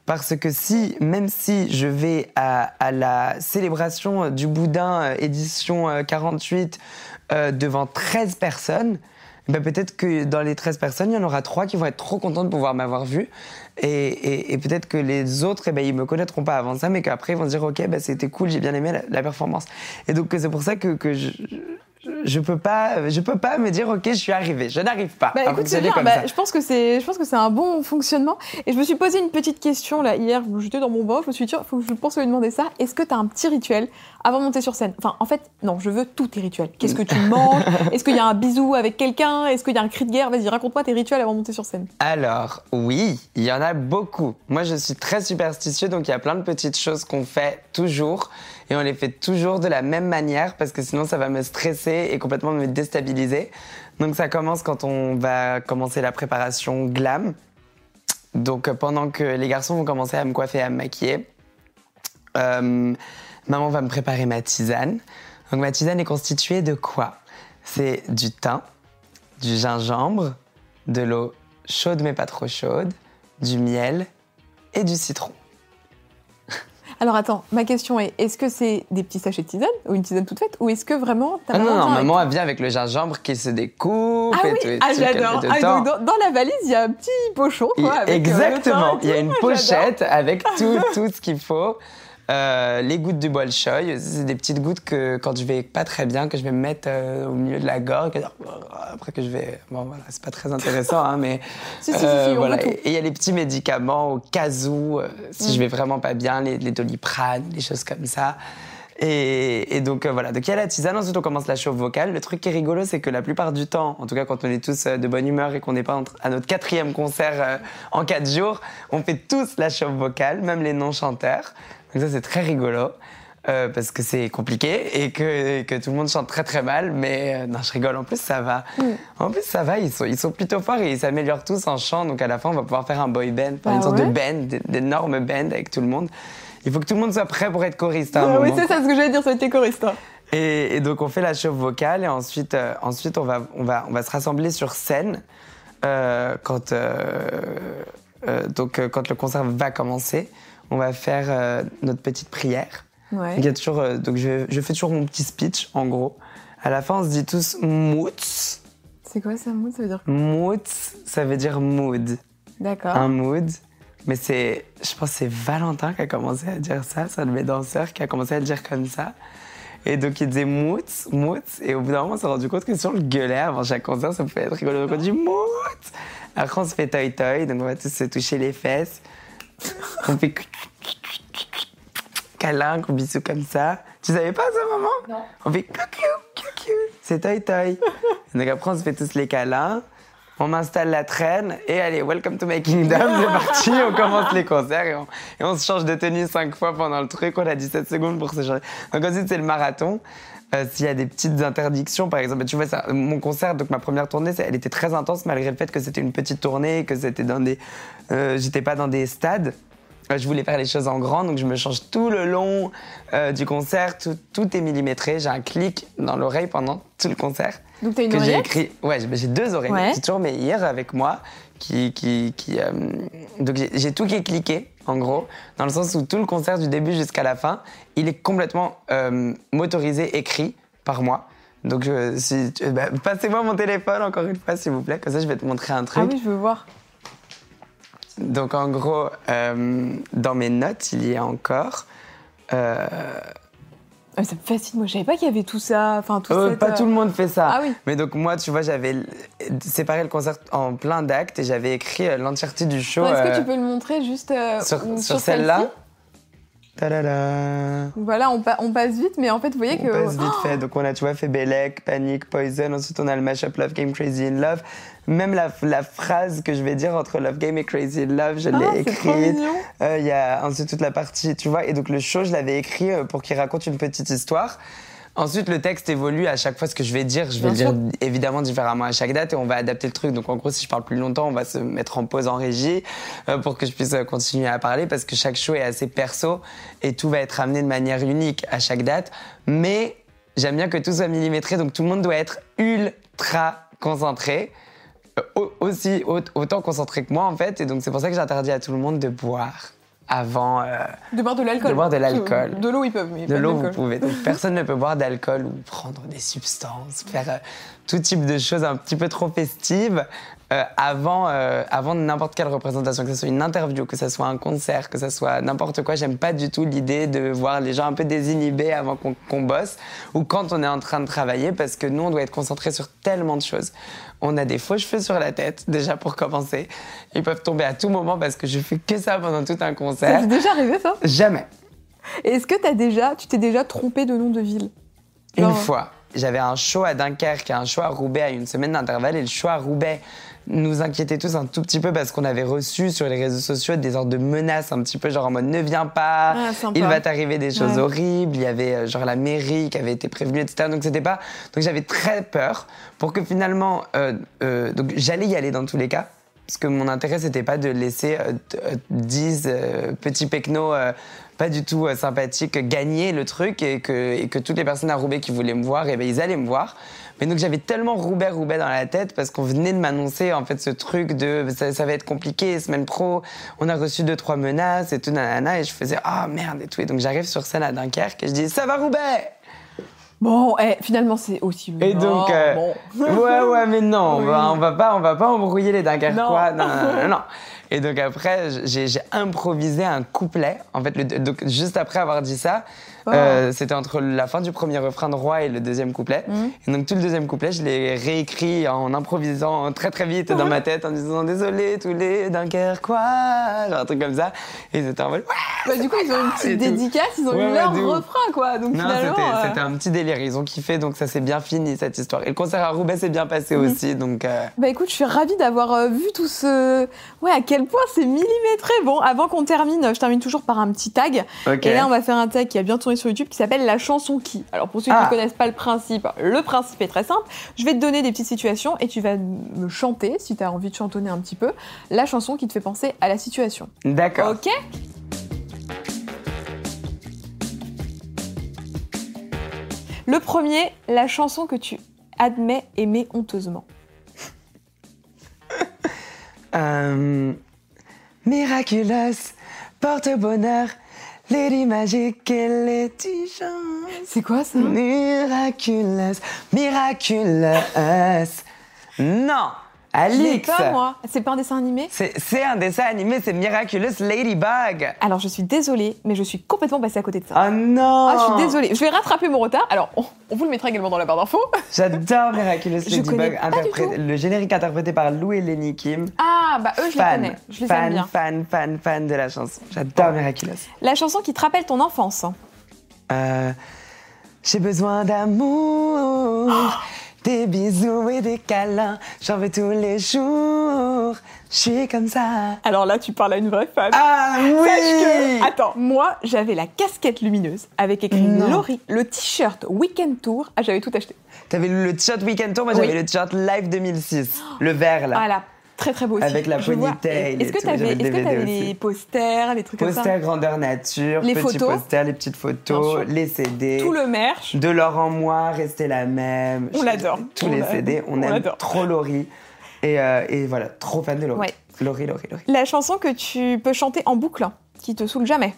Parce que si, même si je vais à, la célébration du Boudin euh, édition 48 euh, euh, devant 13 personnes, ben peut-être que dans les 13 personnes, il y en aura 3 qui vont être trop contents de pouvoir m'avoir vu. Et, peut-être que les autres, eh ben, ils me connaîtront pas avant ça, mais qu'après, ils vont se dire, OK, ben, c'était cool, j'ai bien aimé la, performance. Et donc, c'est pour ça que, que je, je peux pas, je peux pas me dire ok, je suis arrivé. Je n'arrive pas. Bah, écoute, bien. Bah, je pense que c'est, je pense que c'est un bon fonctionnement. Et je me suis posé une petite question là hier. J'étais dans mon bain, je me suis dit, faut que je pense lui demander ça. Est-ce que tu as un petit rituel avant de monter sur scène? Enfin, en fait, non, je veux tous tes rituels. Qu'est-ce que tu [laughs] manges? Est-ce qu'il y a un bisou avec quelqu'un? Est-ce qu'il y a un cri de guerre? Vas-y, raconte-moi tes rituels avant de monter sur scène. Alors, oui, il y en a beaucoup. Moi, je suis très superstitieux, donc il y a plein de petites choses qu'on fait toujours et on les fait toujours de la même manière parce que sinon ça va me stresser et complètement me déstabiliser. Donc ça commence quand on va commencer la préparation glam. Donc pendant que les garçons vont commencer à me coiffer, à me maquiller, euh, maman va me préparer ma tisane. Donc ma tisane est constituée de quoi? C'est du thym, du gingembre, de l'eau chaude mais pas trop chaude, du miel et du citron. Alors attends, ma question est est-ce que c'est des petits sachets de tisane ou une tisane toute faite ou est-ce que vraiment ta Ah non, non, maman, elle vient avec le gingembre qui se découpe Ah et oui, tout. et ah j'adore. Ah, dans, dans la valise, il y a un petit pochon quoi. avec, euh, Exactement, il y a une [laughs] pochette avec tout, [laughs] tout ce qu'il faut. Euh, les gouttes du bol choy, c'est des petites gouttes que quand je vais pas très bien, que je vais me mettre euh, au milieu de la gorge, que- après que je vais... Bon voilà, c'est pas très intéressant, hein, mais... [laughs] Si, si, si, euh, si, on voilà. Et il y a les petits médicaments au cas où, euh, si Mm. je vais vraiment pas bien, les, les doliprane, des choses comme ça. Et, et donc euh, voilà, donc il y a la tisane, ensuite on commence la chauffe vocale. Le truc qui est rigolo, c'est que la plupart du temps, en tout cas quand on est tous euh, de bonne humeur et qu'on n'est pas entre- à notre quatrième concert euh, en quatre jours, on fait tous la chauffe vocale, même les non-chanteurs. Donc ça c'est très rigolo. euh, parce que c'est compliqué et que, et que tout le monde chante très très mal, mais euh, non, je rigole. En plus, ça va. Mm. En plus, ça va. Ils sont, ils sont plutôt forts et ils s'améliorent tous en chant. Donc à la fin, on va pouvoir faire un boy band, Bah une sorte de band, d- d'énormes bands avec tout le monde. Il faut que tout le monde soit prêt pour être choriste à un Ah oui, c'est ça ce que j'allais dire, ça a été choriste. hein. Et, et donc on fait la chauffe vocale et ensuite, euh, ensuite on, va, on, va, on va se rassembler sur scène quand, donc, quand le concert va commencer. On va faire euh, notre petite prière. Ouais. Il y a toujours, euh, donc je, je fais toujours mon petit speech en gros. À la fin on se dit tous moods. C'est quoi ça, mood? Ça veut dire Moods, ça veut dire mood. D'accord. Un mood. Mais c'est, je pense c'est Valentin qui a commencé à dire ça, c'est un de mes danseurs qui a commencé à le dire comme ça. Et donc il disait moods, moods. Et au bout d'un moment, on s'est rendu compte que si on le gueulait avant chaque concert, ça pouvait être rigolo. Donc on dit moods. Après, on se fait toy toy, donc on va tous se toucher les fesses. On fait câlin, gros bisous comme ça. Tu savais pas ça, maman Non. On fait coucou, coucou. C'est toy toy. [laughs] donc après, on se fait tous les câlins. On m'installe la traîne et allez, welcome to my kingdom, c'est parti, on commence les concerts et on, et on se change de tenue cinq fois pendant le truc, on a 17 secondes pour se changer. Donc ensuite c'est le marathon. Euh, S'il y a des petites interdictions, par exemple, tu vois, ça, mon concert, donc ma première tournée, elle était très intense malgré le fait que c'était une petite tournée, que c'était dans des, euh, j'étais pas dans des stades. Euh, Je voulais faire les choses en grand, donc je me change tout le long euh, du concert, tout, tout est millimétré. J'ai un clic dans l'oreille pendant tout le concert Donc t'as une que j'ai écrit. Ouais, j'ai deux oreilles. Ouais. J'ai toujours mes ears avec moi. Qui, qui, qui, donc j'ai- j'ai tout qui est cliqué, en gros, dans le sens où tout le concert du début jusqu'à la fin, il est complètement euh, motorisé, écrit par moi. Donc je- si, tu- bah, passez-moi mon téléphone encore une fois, s'il vous plaît, comme ça je vais te montrer un Ah truc. oui, je veux voir. Donc en gros, euh, dans mes notes, il y a encore. euh, Ah, ça me fascine, moi je savais pas qu'il y avait tout ça. Enfin, tout euh, cette, pas euh, tout le monde fait ça. Ah oui. Mais donc moi, tu vois, j'avais séparé le concert en plein d'actes et j'avais écrit euh, l'entièreté du show Est-ce que euh, tu peux le montrer juste sur, celle-là? Ta-da-da. Voilà, on, pa- on passe vite, mais en fait, vous voyez On que. passe vite fait. [gasps] Donc on a, tu vois, fait Belek, Panic, Poison. Ensuite, on a le mashup Love Game Crazy in Love. Même la, la phrase que je vais dire entre Love Game et Crazy in Love, je Ah, l'ai écrite. Euh, Il y a ensuite toute la partie, tu vois, et donc le show, je l'avais écrit euh, pour qu'il raconte une petite histoire. Ensuite, le texte évolue à chaque fois ce que je vais dire. Je vais Bien le dire évidemment différemment à chaque date et on va adapter le truc. Donc, en gros, si je parle plus longtemps, on va se mettre en pause en régie euh, pour que je puisse euh, continuer à parler parce que chaque show est assez perso et tout va être amené de manière unique à chaque date. Mais j'aime bien que tout soit millimétré, donc tout le monde doit être ultra concentré. Euh, au- aussi au- autant concentré que moi en fait et donc c'est pour ça que j'interdis à tout le monde de boire avant euh, De boire de l'alcool. De boire de l'alcool. De l'eau, ils peuvent, mais de l'eau, vous pouvez. Donc, [laughs] personne ne peut boire d'alcool ou prendre des substances, faire euh, tout type de choses un petit peu trop festives euh, avant, avant n'importe quelle représentation, que ce soit une interview, que ce soit un concert, que ce soit n'importe quoi. J'aime pas du tout l'idée de voir les gens un peu désinhibés avant qu'on qu'on bosse ou quand on est en train de travailler parce que nous, on doit être concentré sur tellement de choses. On a des faux cheveux sur la tête, déjà pour commencer. Ils peuvent tomber à tout moment parce que je fais que ça pendant tout un Ça concert. t'est déjà arrivé, ça? Jamais. Est-ce que déjà, tu t'es déjà trompé de nom de ville? Une fois, j'avais un show à Dunkerque et un show à Roubaix à une semaine d'intervalle. Et le show à Roubaix nous inquiétait tous un tout petit peu parce qu'on avait reçu sur les réseaux sociaux des sortes de menaces un petit peu genre en mode ne viens pas, Ah, il va t'arriver des choses Ouais. horribles. Il y avait euh, genre la mairie qui avait été prévenue, etc. Donc c'était pas. Donc j'avais très peur pour que finalement, euh, euh, donc j'allais y aller dans tous les cas. Parce que mon intérêt, c'était pas de laisser euh, d- euh, 10 euh, petits pecnos euh, pas du tout euh, sympathiques gagner le truc et que, et que toutes les personnes à Roubaix qui voulaient me voir, et ben, ils allaient me voir. Mais donc j'avais tellement Roubaix, Roubaix dans la tête parce qu'on venait de m'annoncer en fait ce truc de ça, ça va être compliqué, semaine pro, on a reçu deux, trois menaces et tout, nanana, et je faisais ah merde et tout. Et donc j'arrive sur scène à Dunkerque et je dis ça va Roubaix? Bon, eh, finalement, c'est aussi. Et Non, donc, euh, bon. ouais, ouais, mais non, [laughs] on, Oui. va, on va pas, on va pas embrouiller les Dunkerquois. Non. Non, non, non, non. [laughs] Et donc après, j'ai j'ai improvisé un couplet. En fait, le- donc juste après avoir dit ça, Oh. euh, c'était entre la fin du premier refrain de Roi et le deuxième couplet. Mhm. Et donc tout le deuxième couplet, je l'ai réécrit en improvisant très très vite dans ma tête, en disant désolé tous les Dunkerquois, genre un truc comme ça. Et c'était en mode ouais. Bah, du coup, ils ont une Et petite tout. dédicace, ils ont Ouais, eu ouais, leur refrain, quoi. Donc Non, finalement. c'était euh, c'était un petit délire. Ils ont kiffé, donc ça s'est bien fini cette histoire. Et le concert à Roubaix s'est bien passé Mhm. aussi, donc. euh, Bah écoute, je suis ravie d'avoir vu tout ce... Ouais, à quel point c'est millimétré. Bon, avant qu'on termine, je termine toujours par un petit tag. Ok. Et là, on va faire un tag qui a bien tourné sur YouTube qui s'appelle La chanson qui. Alors pour ceux qui Ah. ne connaissent pas le principe, le principe est très simple. Je vais te donner des petites situations et tu vas me chanter, si tu as envie de chantonner un petit peu, la chanson qui te fait penser à la situation. D'accord. Ok? Le premier, la chanson que tu admets aimer honteusement. [laughs] Euh, miraculous, porte-bonheur, Lady Magic et Lady. C'est quoi ça? Miraculous, miraculous. Non, Alix. pas moi. C'est pas un dessin animé C'est un dessin animé, c'est Miraculous Ladybug. Alors je suis désolée, mais je suis complètement passée à côté de ça. Oh non Ah, je suis désolée. Je vais rattraper mon retard. Alors, on, on vous le mettra également dans la barre d'infos. [laughs] J'adore Miraculous Ladybug, le générique interprété par Lou et Lenny Kim. Ah, bah eux, je les fan, connais. Je les fan, aime bien. fan, fan, fan de la chanson. J'adore Miraculous. La chanson qui te rappelle ton enfance. Euh, J'ai besoin d'amour, des bisous et des câlins. J'en veux tous les jours. Je suis comme ça. Alors là, tu parles à une vraie fan. Ah Sache oui que, attends, moi, j'avais la casquette lumineuse avec écrit Non. Laurie, le t-shirt Weekend Tour. Ah, j'avais tout acheté. T'avais le t-shirt Weekend Tour, moi Oui. j'avais le t-shirt Live 2006. Le vert là. Ah là, très très beau aussi. Avec la ponytail Est-ce que le DVD t'avais aussi. les posters, les trucs comme ça? Grandeur nature, Les petits photos. posters, les petites photos, les CD. Tout le merch. De l'or en moi, rester la même. On l'adore. Tous On les CD, on, on aime trop Laurie. Et, euh, et voilà, trop fan de Laurie. Ouais. Laurie, Laurie, Laurie. La chanson que tu peux chanter en boucle, hein, qui te saoule jamais.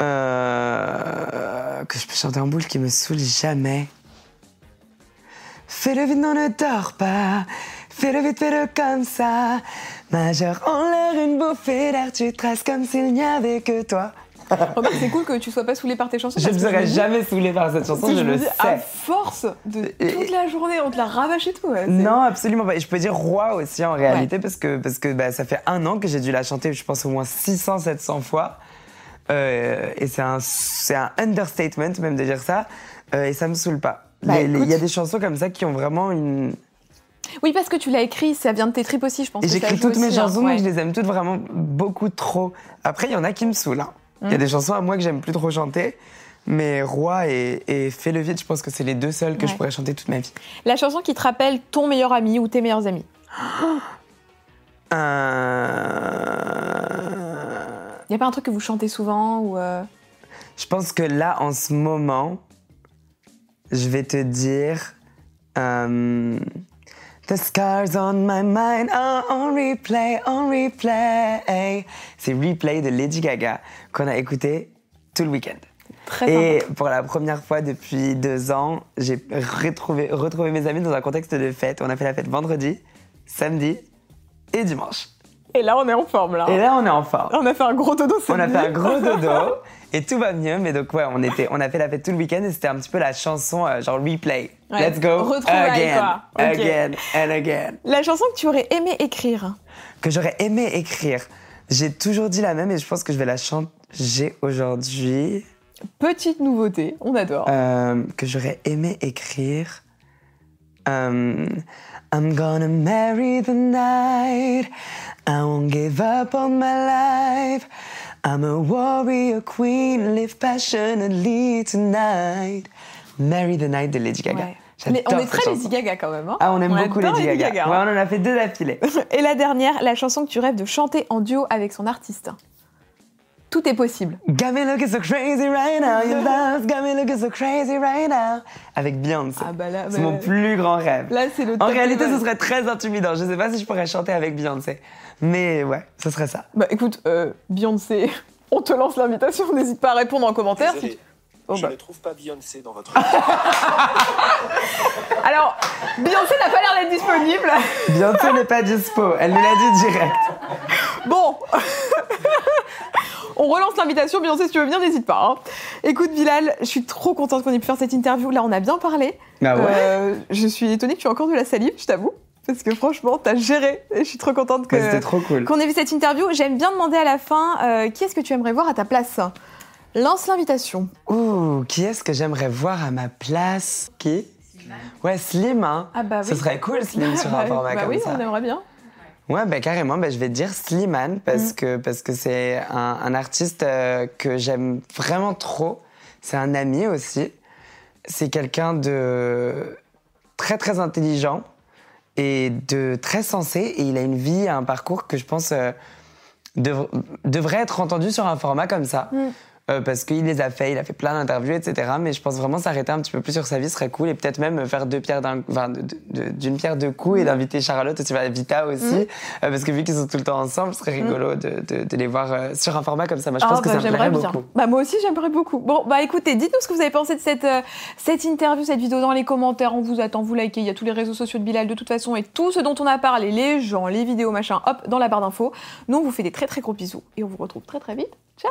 Euh, que je peux chanter en boule qui me saoule jamais. Fais-le vite, non, ne dors pas. Fais-le vite, fais-le comme ça. Majeur en l'air, une bouffée d'air, tu traces comme s'il n'y avait que toi. Remarque, c'est cool que tu sois pas saoulé par tes chansons. Je ne serais jamais saoulée par cette chanson, je me le dis, À sais. force de toute la journée, on te la rabâche et tout. ouais, Non, absolument pas. Et je peux dire roi aussi en réalité parce que, parce que bah, ça fait un an que j'ai dû la chanter, je pense au moins 600, 700 fois. Euh, et c'est un, un understatement même de dire ça. Euh, et ça me saoule pas. Bah, Il y a des chansons comme ça qui ont vraiment une. Oui, parce que tu l'as écrit, ça vient de tes tripes aussi, je pense. Et j'écris toutes mes aussi, hein, chansons, donc je les aime toutes vraiment beaucoup trop. Après, il y en a qui me saoulent. hein. Il y a Mm. des chansons à moi que j'aime plus trop chanter. Mais Roi et, et Fais le vide, je pense que c'est les deux seuls que je pourrais chanter toute ma vie. La chanson qui te rappelle ton meilleur ami ou tes meilleurs amis. [gasps] Euh... Y a pas un truc que vous chantez souvent ou euh, Je pense que là, en ce moment, je vais te dire. euh, The scars on my mind are on replay, on replay. C'est Replay de Lady Gaga qu'on a écouté tout le week-end. très Et sympa. pour la première fois depuis deux ans, j'ai retrouvé, retrouvé mes amis dans un contexte de fête. On a fait la fête vendredi, samedi et dimanche. Et là, on est en forme là. Et là, on est en forme. on a fait un gros dodo. On a fait un gros dodo [laughs] et tout va mieux. Mais donc, ouais, on, était, on a fait la fête tout le week-end et c'était un petit peu la chanson, euh, genre replay. Ouais. Let's go. Again, quoi. Ok. again and again. La chanson que tu aurais aimé écrire. Que j'aurais aimé écrire. J'ai toujours dit la même et je pense que je vais la chanter aujourd'hui. Petite nouveauté, on adore. Euh, que j'aurais aimé écrire. Euh, I'm gonna marry the night. I won't give up on my life. I'm a warrior queen, live passionately tonight. Marry the night de Lady Gaga. Ouais. Mais on est très chanson. Lady Gaga quand même. hein. Ah, on aime On beaucoup Lady Lady Gaga. Gaga, Ouais, hein. on en a fait deux d'affilée. [laughs] Et la dernière, la chanson que tu rêves de chanter en duo avec son artiste. Tout est possible. Got me looking so crazy right now, your love got me looking so crazy right now. Avec Beyoncé. Ah bah là, C'est bah, mon plus grand rêve. là c'est le En réalité, ce serait très intimidant. Je sais pas si je pourrais chanter avec Beyoncé. Mais ouais, ce serait ça. Bah écoute, euh, Beyoncé, [laughs] on te lance l'invitation, n'hésite pas à répondre en commentaire. si tu- Oh, je bah. ne trouve pas Beyoncé dans votre [laughs] Alors, Beyoncé n'a pas l'air d'être disponible. Beyoncé n'est pas dispo. Elle nous l'a dit direct. Bon, [laughs] on relance l'invitation. Beyoncé, si tu veux venir, n'hésite pas. hein. Écoute, Bilal, je suis trop contente qu'on ait pu faire cette interview. Là, on a bien parlé. Bah ouais. Euh, je suis étonnée que tu aies encore de la salive, je t'avoue. Parce que franchement, t'as géré. Et je suis trop contente que. Ouais, C'était trop cool. qu'on ait vu cette interview. J'aime bien demander à la fin euh, qui est-ce que tu aimerais voir à ta place? Lance l'invitation. Ouh, qui est-ce que j'aimerais voir à ma place? Qui? Ouais, Slim, hein. Ah bah Ce serait cool, Slim, [laughs] sur un format bah comme oui, ça. on aimerait bien. Ouais, bah carrément, bah, je vais dire Slimane Mm. parce que parce que c'est un, un artiste euh, que j'aime vraiment trop. C'est un ami aussi. C'est quelqu'un de très très intelligent et de très sensé et il a une vie, un parcours que je pense euh, dev- devrait être entendu sur un format comme ça. Mm. Euh, parce qu'il les a fait, il a fait plein d'interviews, etc. Mais je pense vraiment s'arrêter un petit peu plus sur sa vie serait cool et peut-être même faire deux pierres d'un, enfin, d'une pierre deux coups Mm. et d'inviter Charlotte aussi, Vita aussi, euh, parce que vu qu'ils sont tout le temps ensemble, ce serait rigolo de, de- de les voir euh, sur un format comme ça. Moi, je Mm. Ah, pense que bah, ça me j'aimerais plairait bien. beaucoup. Bah, moi aussi, j'aimerais beaucoup. Bon, bah écoutez, dites-nous ce que vous avez pensé de cette, cette interview, cette vidéo dans les commentaires. On vous attend, vous likez. Il y a tous les réseaux sociaux de Bilal de toute façon et tout ce dont on a parlé, les gens, les vidéos, machin, hop, dans la barre d'infos. Nous, on vous fait des très très gros bisous et on vous retrouve très très vite. Ciao